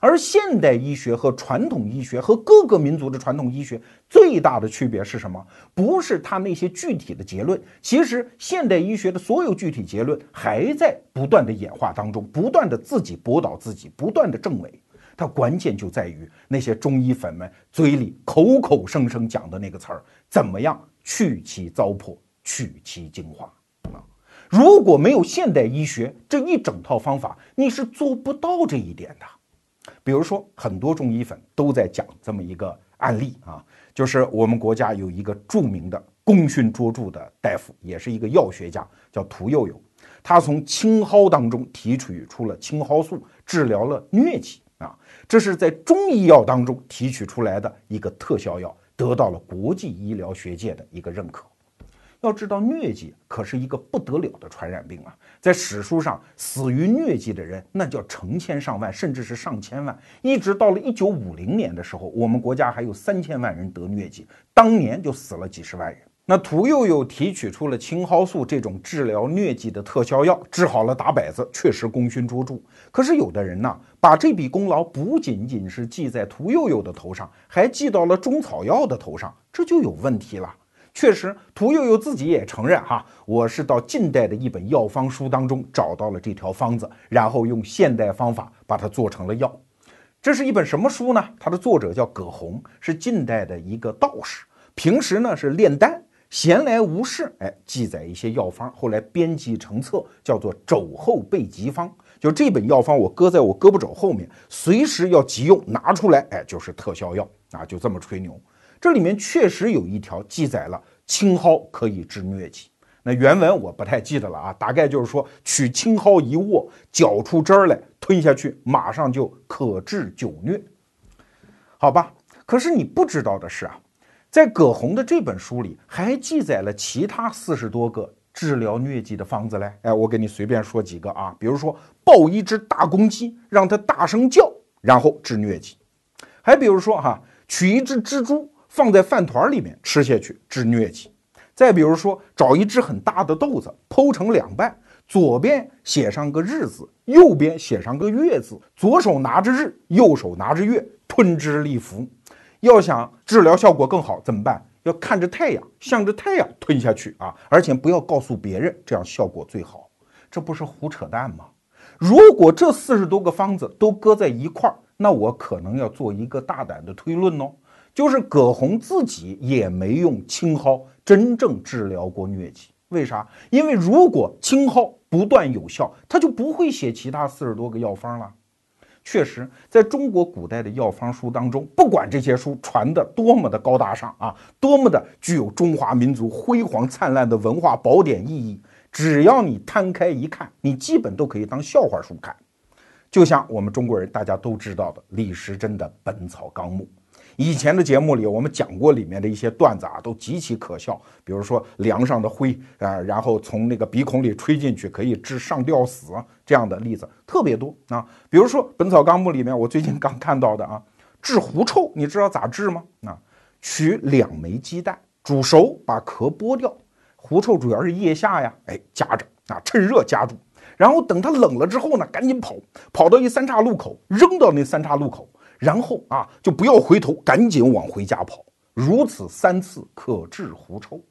而现代医学和传统医学和各个民族的传统医学最大的区别是什么？不是它那些具体的结论。其实现代医学的所有具体结论还在不断的演化当中，不断的自己驳倒自己，不断的证伪。它关键就在于那些中医粉们嘴里口口声声讲的那个词儿：怎么样去其糟粕，取其精华啊？如果没有现代医学这一整套方法，你是做不到这一点的。比如说，很多中医粉都在讲这么一个案例啊，就是我们国家有一个著名的功勋卓著的大夫，也是一个药学家，叫屠呦呦。他从青蒿当中提取出了青蒿素，治疗了疟疾啊，这是在中医药当中提取出来的一个特效药，得到了国际医疗学界的一个认可。要知道，疟疾可是一个不得了的传染病啊！在史书上，死于疟疾的人那叫成千上万，甚至是上千万。一直到了一九五零年的时候，我们国家还有三千万人得疟疾，当年就死了几十万人。那屠呦呦提取出了青蒿素这种治疗疟疾的特效药，治好了打摆子，确实功勋卓著。可是有的人呢，把这笔功劳不仅仅是记在屠呦呦的头上，还记到了中草药的头上，这就有问题了。确实，屠呦呦自己也承认哈，我是到近代的一本药方书当中找到了这条方子，然后用现代方法把它做成了药。这是一本什么书呢？它的作者叫葛洪，是近代的一个道士，平时呢是炼丹，闲来无事，哎，记载一些药方，后来编辑成册，叫做《肘后备急方》。就这本药方，我搁在我胳膊肘后面，随时要急用，拿出来，哎，就是特效药啊，就这么吹牛。这里面确实有一条记载了青蒿可以治疟疾，那原文我不太记得了啊，大概就是说取青蒿一握，搅出汁儿来吞下去，马上就可治久疟，好吧？可是你不知道的是啊，在葛洪的这本书里还记载了其他四十多个治疗疟疾的方子嘞。哎，我给你随便说几个啊，比如说抱一只大公鸡，让它大声叫，然后治疟疾；还比如说哈，取一只蜘蛛。放在饭团里面吃下去治疟疾。再比如说，找一只很大的豆子，剖成两半，左边写上个日字，右边写上个月字，左手拿着日，右手拿着月，吞之立服。要想治疗效果更好，怎么办？要看着太阳，向着太阳吞下去啊！而且不要告诉别人，这样效果最好。这不是胡扯淡吗？如果这四十多个方子都搁在一块儿，那我可能要做一个大胆的推论哦。就是葛洪自己也没用青蒿真正治疗过疟疾，为啥？因为如果青蒿不断有效，他就不会写其他四十多个药方了。确实，在中国古代的药方书当中，不管这些书传的多么的高大上啊，多么的具有中华民族辉煌灿烂的文化宝典意义，只要你摊开一看，你基本都可以当笑话书看。就像我们中国人大家都知道的李时珍的《本草纲目》。以前的节目里，我们讲过里面的一些段子啊，都极其可笑。比如说梁上的灰啊，然后从那个鼻孔里吹进去可以治上吊死这样的例子特别多啊。比如说《本草纲目》里面，我最近刚看到的啊，治狐臭，你知道咋治吗？啊，取两枚鸡蛋煮熟，把壳剥掉。狐臭主要是腋下呀，哎，夹着啊，趁热夹住，然后等它冷了之后呢，赶紧跑，跑到一三岔路口，扔到那三岔路口。然后啊，就不要回头，赶紧往回家跑。如此三次可治狐臭。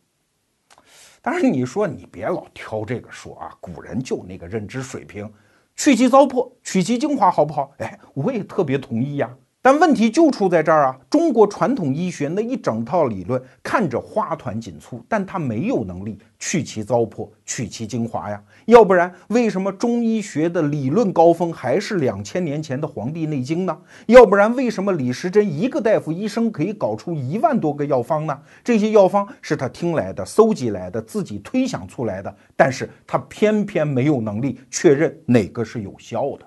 但是你说你别老挑这个说啊，古人就那个认知水平，去其糟粕，取其精华，好不好？哎，我也特别同意呀。但问题就出在这儿啊！中国传统医学那一整套理论看着花团锦簇，但它没有能力去其糟粕、去其精华呀。要不然，为什么中医学的理论高峰还是两千年前的《黄帝内经》呢？要不然，为什么李时珍一个大夫一生可以搞出一万多个药方呢？这些药方是他听来的、搜集来的、自己推想出来的，但是他偏偏没有能力确认哪个是有效的。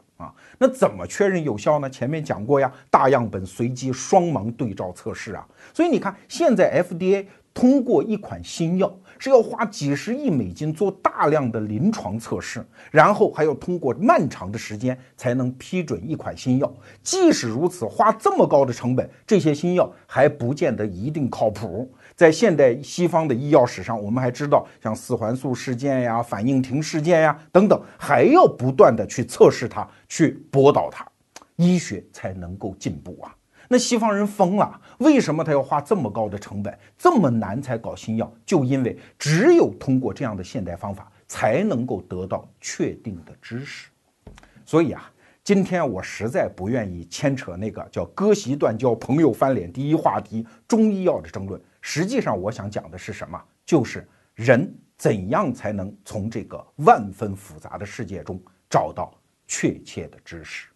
那怎么确认有效呢？前面讲过呀，大样本随机双盲对照测试啊。所以你看，现在 FDA 通过一款新药是要花几十亿美金做大量的临床测试，然后还要通过漫长的时间才能批准一款新药。即使如此，花这么高的成本，这些新药还不见得一定靠谱。在现代西方的医药史上，我们还知道像四环素事件呀、反应停事件呀等等，还要不断的去测试它，去驳倒它，医学才能够进步啊。那西方人疯了，为什么他要花这么高的成本，这么难才搞新药？就因为只有通过这样的现代方法，才能够得到确定的知识。所以啊，今天我实在不愿意牵扯那个叫割席断交、朋友翻脸第一话题中医药的争论。实际上，我想讲的是什么？就是人怎样才能从这个万分复杂的世界中找到确切的知识。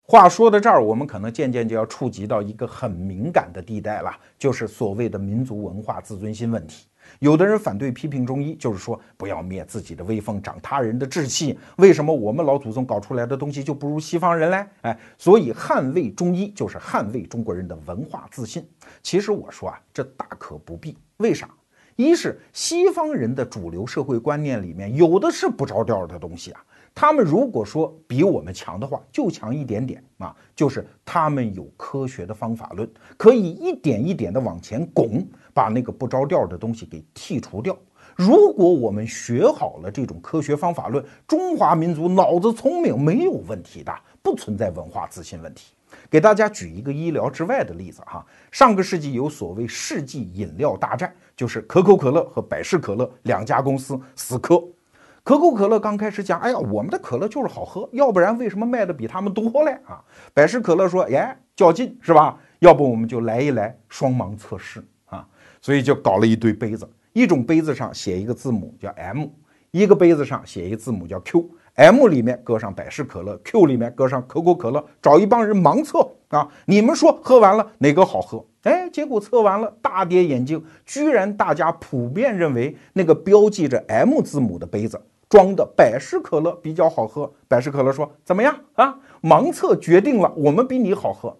话说到这儿，我们可能渐渐就要触及到一个很敏感的地带了，就是所谓的民族文化自尊心问题。有的人反对批评中医，就是说不要灭自己的威风，长他人的志气。为什么我们老祖宗搞出来的东西就不如西方人嘞？哎，所以捍卫中医就是捍卫中国人的文化自信。其实我说啊，这大可不必。为啥？一是西方人的主流社会观念里面有的是不着调的东西啊。他们如果说比我们强的话，就强一点点啊，就是他们有科学的方法论，可以一点一点的往前拱，把那个不着调的东西给剔除掉。如果我们学好了这种科学方法论，中华民族脑子聪明，没有问题的，不存在文化自信问题。给大家举一个医疗之外的例子哈，上个世纪有所谓世纪饮料大战，就是可口可乐和百事可乐两家公司死磕。可口可乐刚开始讲，哎呀，我们的可乐就是好喝，要不然为什么卖的比他们多嘞啊？百事可乐说，哎，较劲是吧？要不我们就来一来双盲测试啊？所以就搞了一堆杯子，一种杯子上写一个字母叫 M，一个杯子上写一个字母叫 Q。M 里面搁上百事可乐，Q 里面搁上可口可乐，找一帮人盲测啊！你们说喝完了哪个好喝？哎，结果测完了，大跌眼镜，居然大家普遍认为那个标记着 M 字母的杯子装的百事可乐比较好喝。百事可乐说：“怎么样啊？盲测决定了，我们比你好喝。”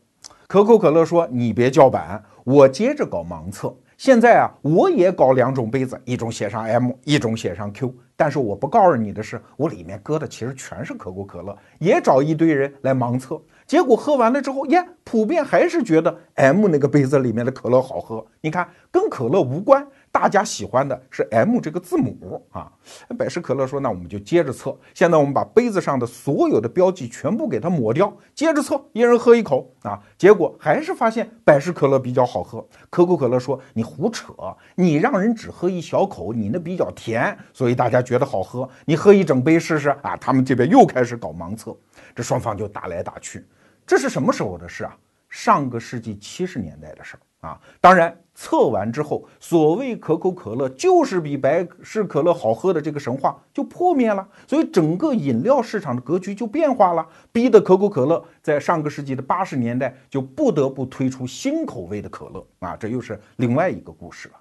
可口可乐说：“你别叫板，我接着搞盲测。现在啊，我也搞两种杯子，一种写上 M，一种写上 Q。”但是我不告诉你的是，我里面搁的其实全是可口可乐，也找一堆人来盲测，结果喝完了之后，耶，普遍还是觉得 M 那个杯子里面的可乐好喝。你看，跟可乐无关。大家喜欢的是 M 这个字母啊，百事可乐说，那我们就接着测。现在我们把杯子上的所有的标记全部给它抹掉，接着测，一人喝一口啊，结果还是发现百事可乐比较好喝。可口可乐说，你胡扯，你让人只喝一小口，你那比较甜，所以大家觉得好喝。你喝一整杯试试啊？他们这边又开始搞盲测，这双方就打来打去。这是什么时候的事啊？上个世纪七十年代的事儿。啊，当然测完之后，所谓可口可乐就是比百事可乐好喝的这个神话就破灭了，所以整个饮料市场的格局就变化了，逼得可口可乐在上个世纪的八十年代就不得不推出新口味的可乐啊，这又是另外一个故事了。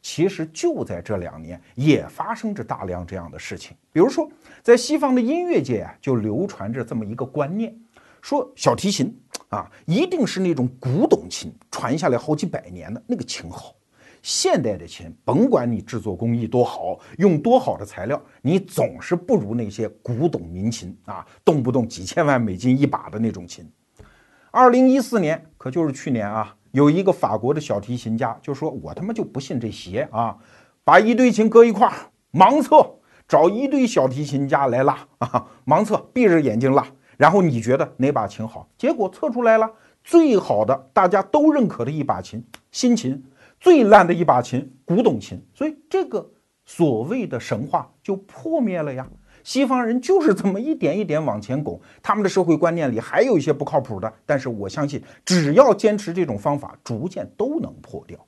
其实就在这两年，也发生着大量这样的事情，比如说在西方的音乐界啊，就流传着这么一个观念。说小提琴啊，一定是那种古董琴，传下来好几百年的那个琴好。现代的琴，甭管你制作工艺多好，用多好的材料，你总是不如那些古董民琴啊，动不动几千万美金一把的那种琴。二零一四年，可就是去年啊，有一个法国的小提琴家就说：“我他妈就不信这邪啊，把一堆琴搁一块儿，盲测，找一堆小提琴家来拉啊，盲测，闭着眼睛拉。”然后你觉得哪把琴好？结果测出来了，最好的大家都认可的一把琴，新琴；最烂的一把琴，古董琴。所以这个所谓的神话就破灭了呀。西方人就是这么一点一点往前拱，他们的社会观念里还有一些不靠谱的，但是我相信，只要坚持这种方法，逐渐都能破掉。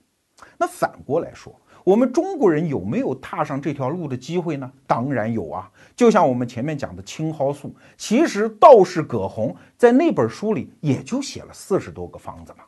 那反过来说。我们中国人有没有踏上这条路的机会呢？当然有啊！就像我们前面讲的青蒿素，其实道士葛洪在那本书里也就写了四十多个方子嘛。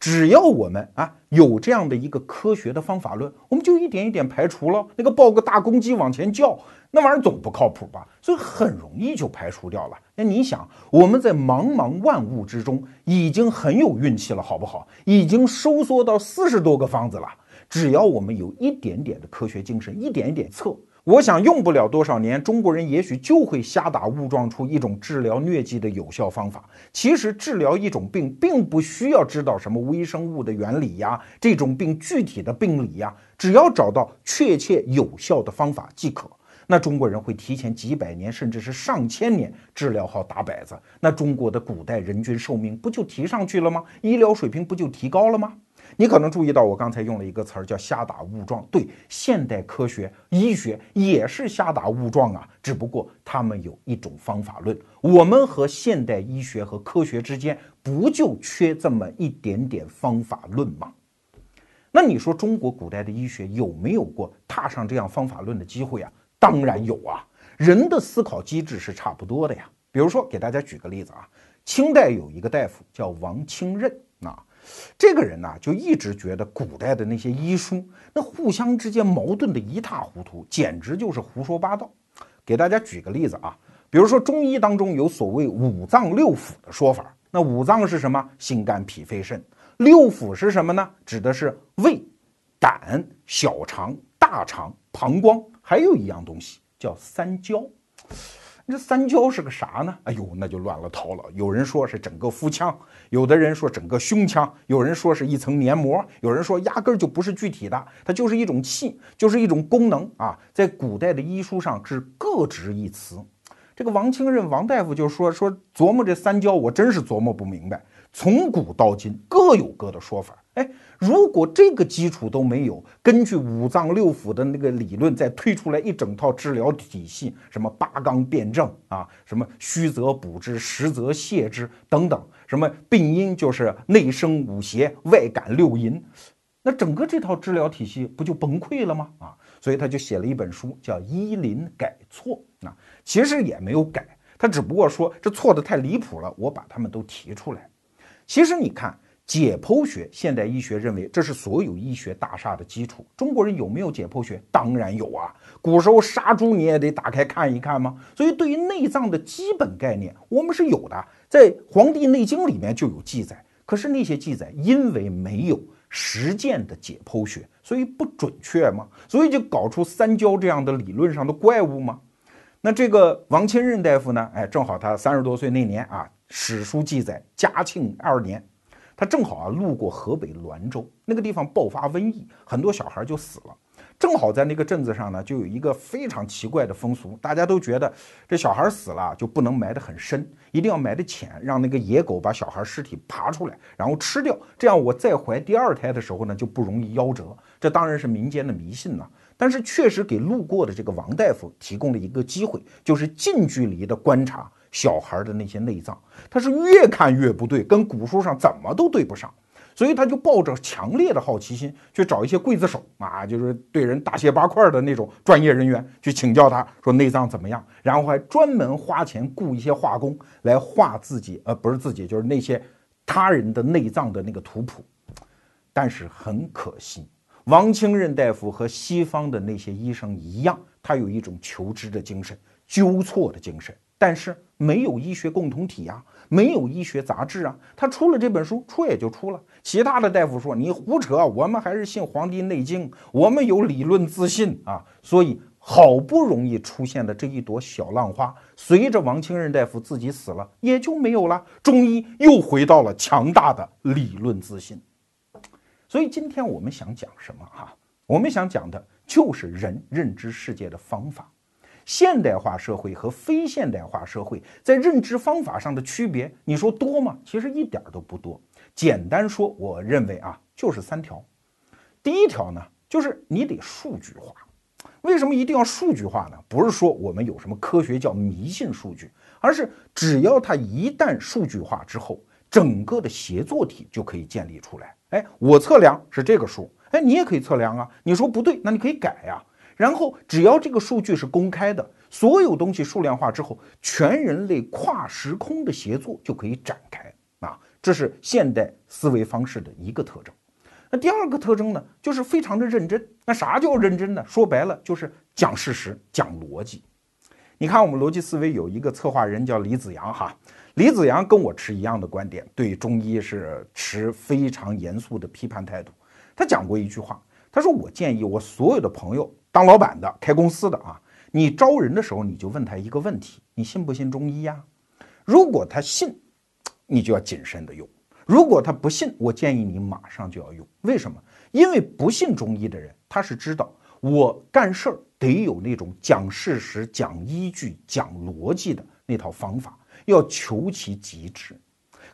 只要我们啊有这样的一个科学的方法论，我们就一点一点排除了那个抱个大公鸡往前叫，那玩意儿总不靠谱吧？所以很容易就排除掉了。那你想，我们在茫茫万物之中已经很有运气了，好不好？已经收缩到四十多个方子了。只要我们有一点点的科学精神，一点一点测，我想用不了多少年，中国人也许就会瞎打误撞出一种治疗疟疾的有效方法。其实治疗一种病，并不需要知道什么微生物的原理呀，这种病具体的病理呀，只要找到确切有效的方法即可。那中国人会提前几百年，甚至是上千年治疗好打摆子，那中国的古代人均寿命不就提上去了吗？医疗水平不就提高了吗？你可能注意到，我刚才用了一个词儿叫“瞎打误撞”。对，现代科学医学也是瞎打误撞啊，只不过他们有一种方法论。我们和现代医学和科学之间不就缺这么一点点方法论吗？那你说中国古代的医学有没有过踏上这样方法论的机会啊？当然有啊，人的思考机制是差不多的呀。比如说，给大家举个例子啊，清代有一个大夫叫王清任。这个人呢，就一直觉得古代的那些医书，那互相之间矛盾的一塌糊涂，简直就是胡说八道。给大家举个例子啊，比如说中医当中有所谓五脏六腑的说法，那五脏是什么？心肝脾肺肾。六腑是什么呢？指的是胃、胆、小肠、大肠、膀胱，还有一样东西叫三焦。这三焦是个啥呢？哎呦，那就乱了套了。有人说是整个腹腔，有的人说整个胸腔，有人说是一层黏膜，有人说压根儿就不是具体的，它就是一种气，就是一种功能啊。在古代的医书上是各执一词。这个王清任王大夫就说说琢磨这三焦，我真是琢磨不明白。从古到今各有各的说法。哎，如果这个基础都没有，根据五脏六腑的那个理论再推出来一整套治疗体系，什么八纲辩证啊，什么虚则补之，实则泻之等等，什么病因就是内生五邪，外感六淫，那整个这套治疗体系不就崩溃了吗？啊，所以他就写了一本书，叫《医林改错》啊，其实也没有改，他只不过说这错的太离谱了，我把他们都提出来。其实你看。解剖学，现代医学认为这是所有医学大厦的基础。中国人有没有解剖学？当然有啊！古时候杀猪你也得打开看一看吗？所以对于内脏的基本概念，我们是有的，在《黄帝内经》里面就有记载。可是那些记载因为没有实践的解剖学，所以不准确嘛，所以就搞出三焦这样的理论上的怪物吗？那这个王清任大夫呢？哎，正好他三十多岁那年啊，史书记载嘉庆二年。他正好啊路过河北滦州那个地方爆发瘟疫，很多小孩就死了。正好在那个镇子上呢，就有一个非常奇怪的风俗，大家都觉得这小孩死了就不能埋得很深，一定要埋得浅，让那个野狗把小孩尸体爬出来，然后吃掉，这样我再怀第二胎的时候呢就不容易夭折。这当然是民间的迷信呐，但是确实给路过的这个王大夫提供了一个机会，就是近距离的观察。小孩的那些内脏，他是越看越不对，跟古书上怎么都对不上，所以他就抱着强烈的好奇心去找一些刽子手啊，就是对人大卸八块的那种专业人员去请教，他说内脏怎么样，然后还专门花钱雇一些画工来画自己，呃，不是自己，就是那些他人的内脏的那个图谱。但是很可惜，王清任大夫和西方的那些医生一样，他有一种求知的精神，纠错的精神。但是没有医学共同体啊，没有医学杂志啊，他出了这本书，出也就出了。其他的大夫说你胡扯，我们还是信《黄帝内经》，我们有理论自信啊。所以好不容易出现的这一朵小浪花，随着王清任大夫自己死了，也就没有了。中医又回到了强大的理论自信。所以今天我们想讲什么哈？我们想讲的就是人认知世界的方法。现代化社会和非现代化社会在认知方法上的区别，你说多吗？其实一点都不多。简单说，我认为啊，就是三条。第一条呢，就是你得数据化。为什么一定要数据化呢？不是说我们有什么科学叫迷信数据，而是只要它一旦数据化之后，整个的协作体就可以建立出来。哎，我测量是这个数，哎，你也可以测量啊。你说不对，那你可以改呀。然后，只要这个数据是公开的，所有东西数量化之后，全人类跨时空的协作就可以展开啊！这是现代思维方式的一个特征。那第二个特征呢，就是非常的认真。那啥叫认真呢？说白了就是讲事实、讲逻辑。你看，我们逻辑思维有一个策划人叫李子阳哈，李子阳跟我持一样的观点，对中医是持非常严肃的批判态度。他讲过一句话，他说：“我建议我所有的朋友。”当老板的、开公司的啊，你招人的时候，你就问他一个问题：你信不信中医呀？如果他信，你就要谨慎的用；如果他不信，我建议你马上就要用。为什么？因为不信中医的人，他是知道我干事儿得有那种讲事实、讲依据、讲逻辑的那套方法，要求其极致。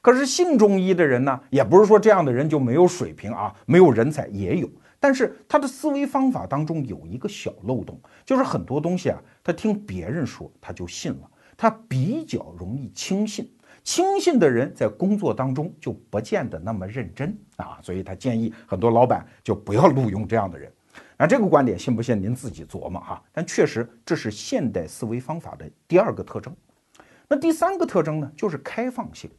可是信中医的人呢，也不是说这样的人就没有水平啊，没有人才也有。但是他的思维方法当中有一个小漏洞，就是很多东西啊，他听别人说他就信了，他比较容易轻信。轻信的人在工作当中就不见得那么认真啊，所以他建议很多老板就不要录用这样的人。那这个观点信不信您自己琢磨哈。但确实这是现代思维方法的第二个特征。那第三个特征呢，就是开放性。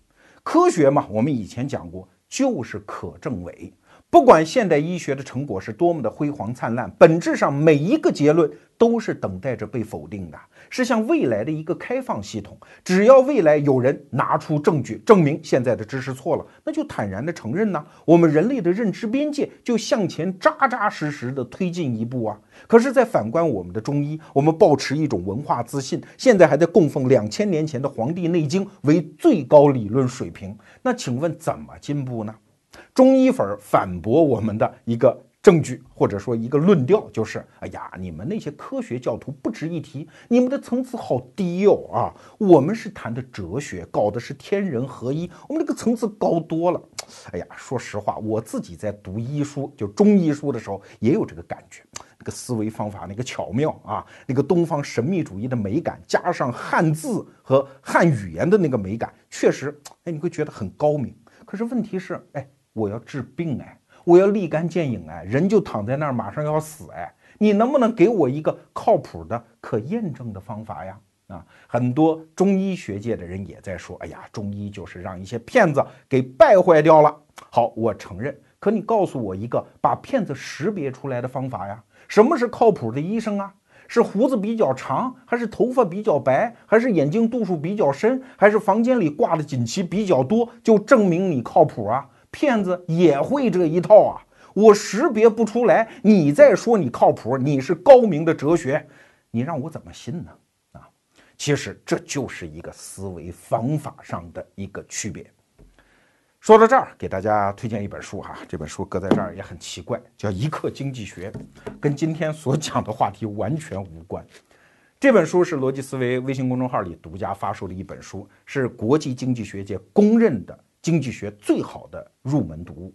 科学嘛，我们以前讲过，就是可证伪。不管现代医学的成果是多么的辉煌灿烂，本质上每一个结论都是等待着被否定的，是向未来的一个开放系统。只要未来有人拿出证据证明现在的知识错了，那就坦然的承认呢。我们人类的认知边界就向前扎扎实实的推进一步啊。可是在反观我们的中医，我们保持一种文化自信，现在还在供奉两千年前的《黄帝内经》为最高理论水平，那请问怎么进步呢？中医粉反驳我们的一个证据或者说一个论调就是：哎呀，你们那些科学教徒不值一提，你们的层次好低哦啊！我们是谈的哲学，搞的是天人合一，我们那个层次高多了。哎呀，说实话，我自己在读医书，就中医书的时候，也有这个感觉。那个思维方法，那个巧妙啊，那个东方神秘主义的美感，加上汉字和汉语言的那个美感，确实，哎，你会觉得很高明。可是问题是，哎，我要治病哎。我要立竿见影哎，人就躺在那儿，马上要死哎，你能不能给我一个靠谱的、可验证的方法呀？啊，很多中医学界的人也在说，哎呀，中医就是让一些骗子给败坏掉了。好，我承认，可你告诉我一个把骗子识别出来的方法呀？什么是靠谱的医生啊？是胡子比较长，还是头发比较白，还是眼睛度数比较深，还是房间里挂的锦旗比较多，就证明你靠谱啊？骗子也会这一套啊！我识别不出来，你再说你靠谱，你是高明的哲学，你让我怎么信呢？啊，其实这就是一个思维方法上的一个区别。说到这儿，给大家推荐一本书哈，这本书搁在这儿也很奇怪，叫《一课经济学》，跟今天所讲的话题完全无关。这本书是逻辑思维微信公众号里独家发售的一本书，是国际经济学界公认的。经济学最好的入门读物，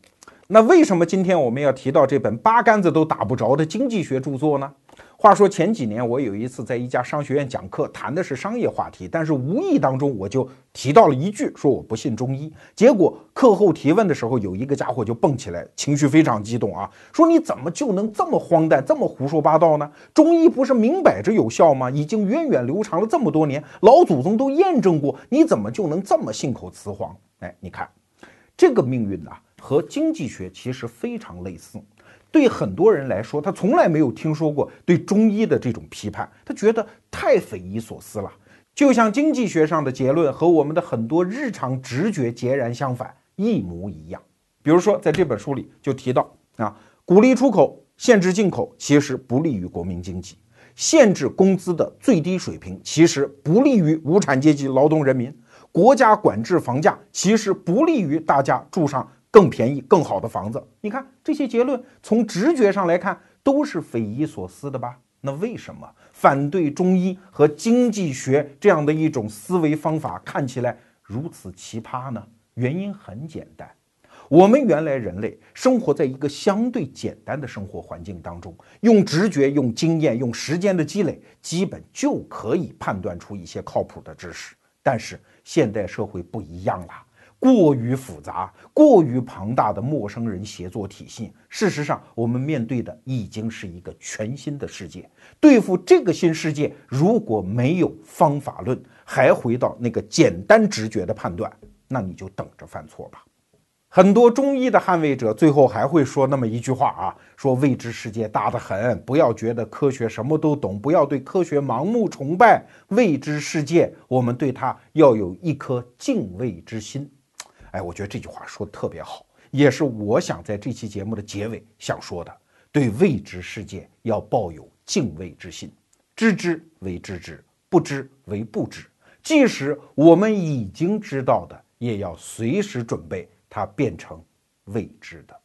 那为什么今天我们要提到这本八竿子都打不着的经济学著作呢？话说前几年我有一次在一家商学院讲课，谈的是商业话题，但是无意当中我就提到了一句，说我不信中医。结果课后提问的时候，有一个家伙就蹦起来，情绪非常激动啊，说你怎么就能这么荒诞，这么胡说八道呢？中医不是明摆着有效吗？已经源远流长了这么多年，老祖宗都验证过，你怎么就能这么信口雌黄？哎，你看，这个命运呢，和经济学其实非常类似。对很多人来说，他从来没有听说过对中医的这种批判，他觉得太匪夷所思了。就像经济学上的结论和我们的很多日常直觉截然相反，一模一样。比如说，在这本书里就提到啊，鼓励出口、限制进口，其实不利于国民经济；限制工资的最低水平，其实不利于无产阶级劳动人民。国家管制房价，其实不利于大家住上更便宜、更好的房子。你看这些结论，从直觉上来看都是匪夷所思的吧？那为什么反对中医和经济学这样的一种思维方法看起来如此奇葩呢？原因很简单，我们原来人类生活在一个相对简单的生活环境当中，用直觉、用经验、用时间的积累，基本就可以判断出一些靠谱的知识。但是现代社会不一样了，过于复杂、过于庞大的陌生人协作体系。事实上，我们面对的已经是一个全新的世界。对付这个新世界，如果没有方法论，还回到那个简单直觉的判断，那你就等着犯错吧。很多中医的捍卫者最后还会说那么一句话啊，说未知世界大得很，不要觉得科学什么都懂，不要对科学盲目崇拜。未知世界，我们对它要有一颗敬畏之心。哎，我觉得这句话说的特别好，也是我想在这期节目的结尾想说的：对未知世界要抱有敬畏之心，知之为知之，不知为不知。即使我们已经知道的，也要随时准备。它变成未知的。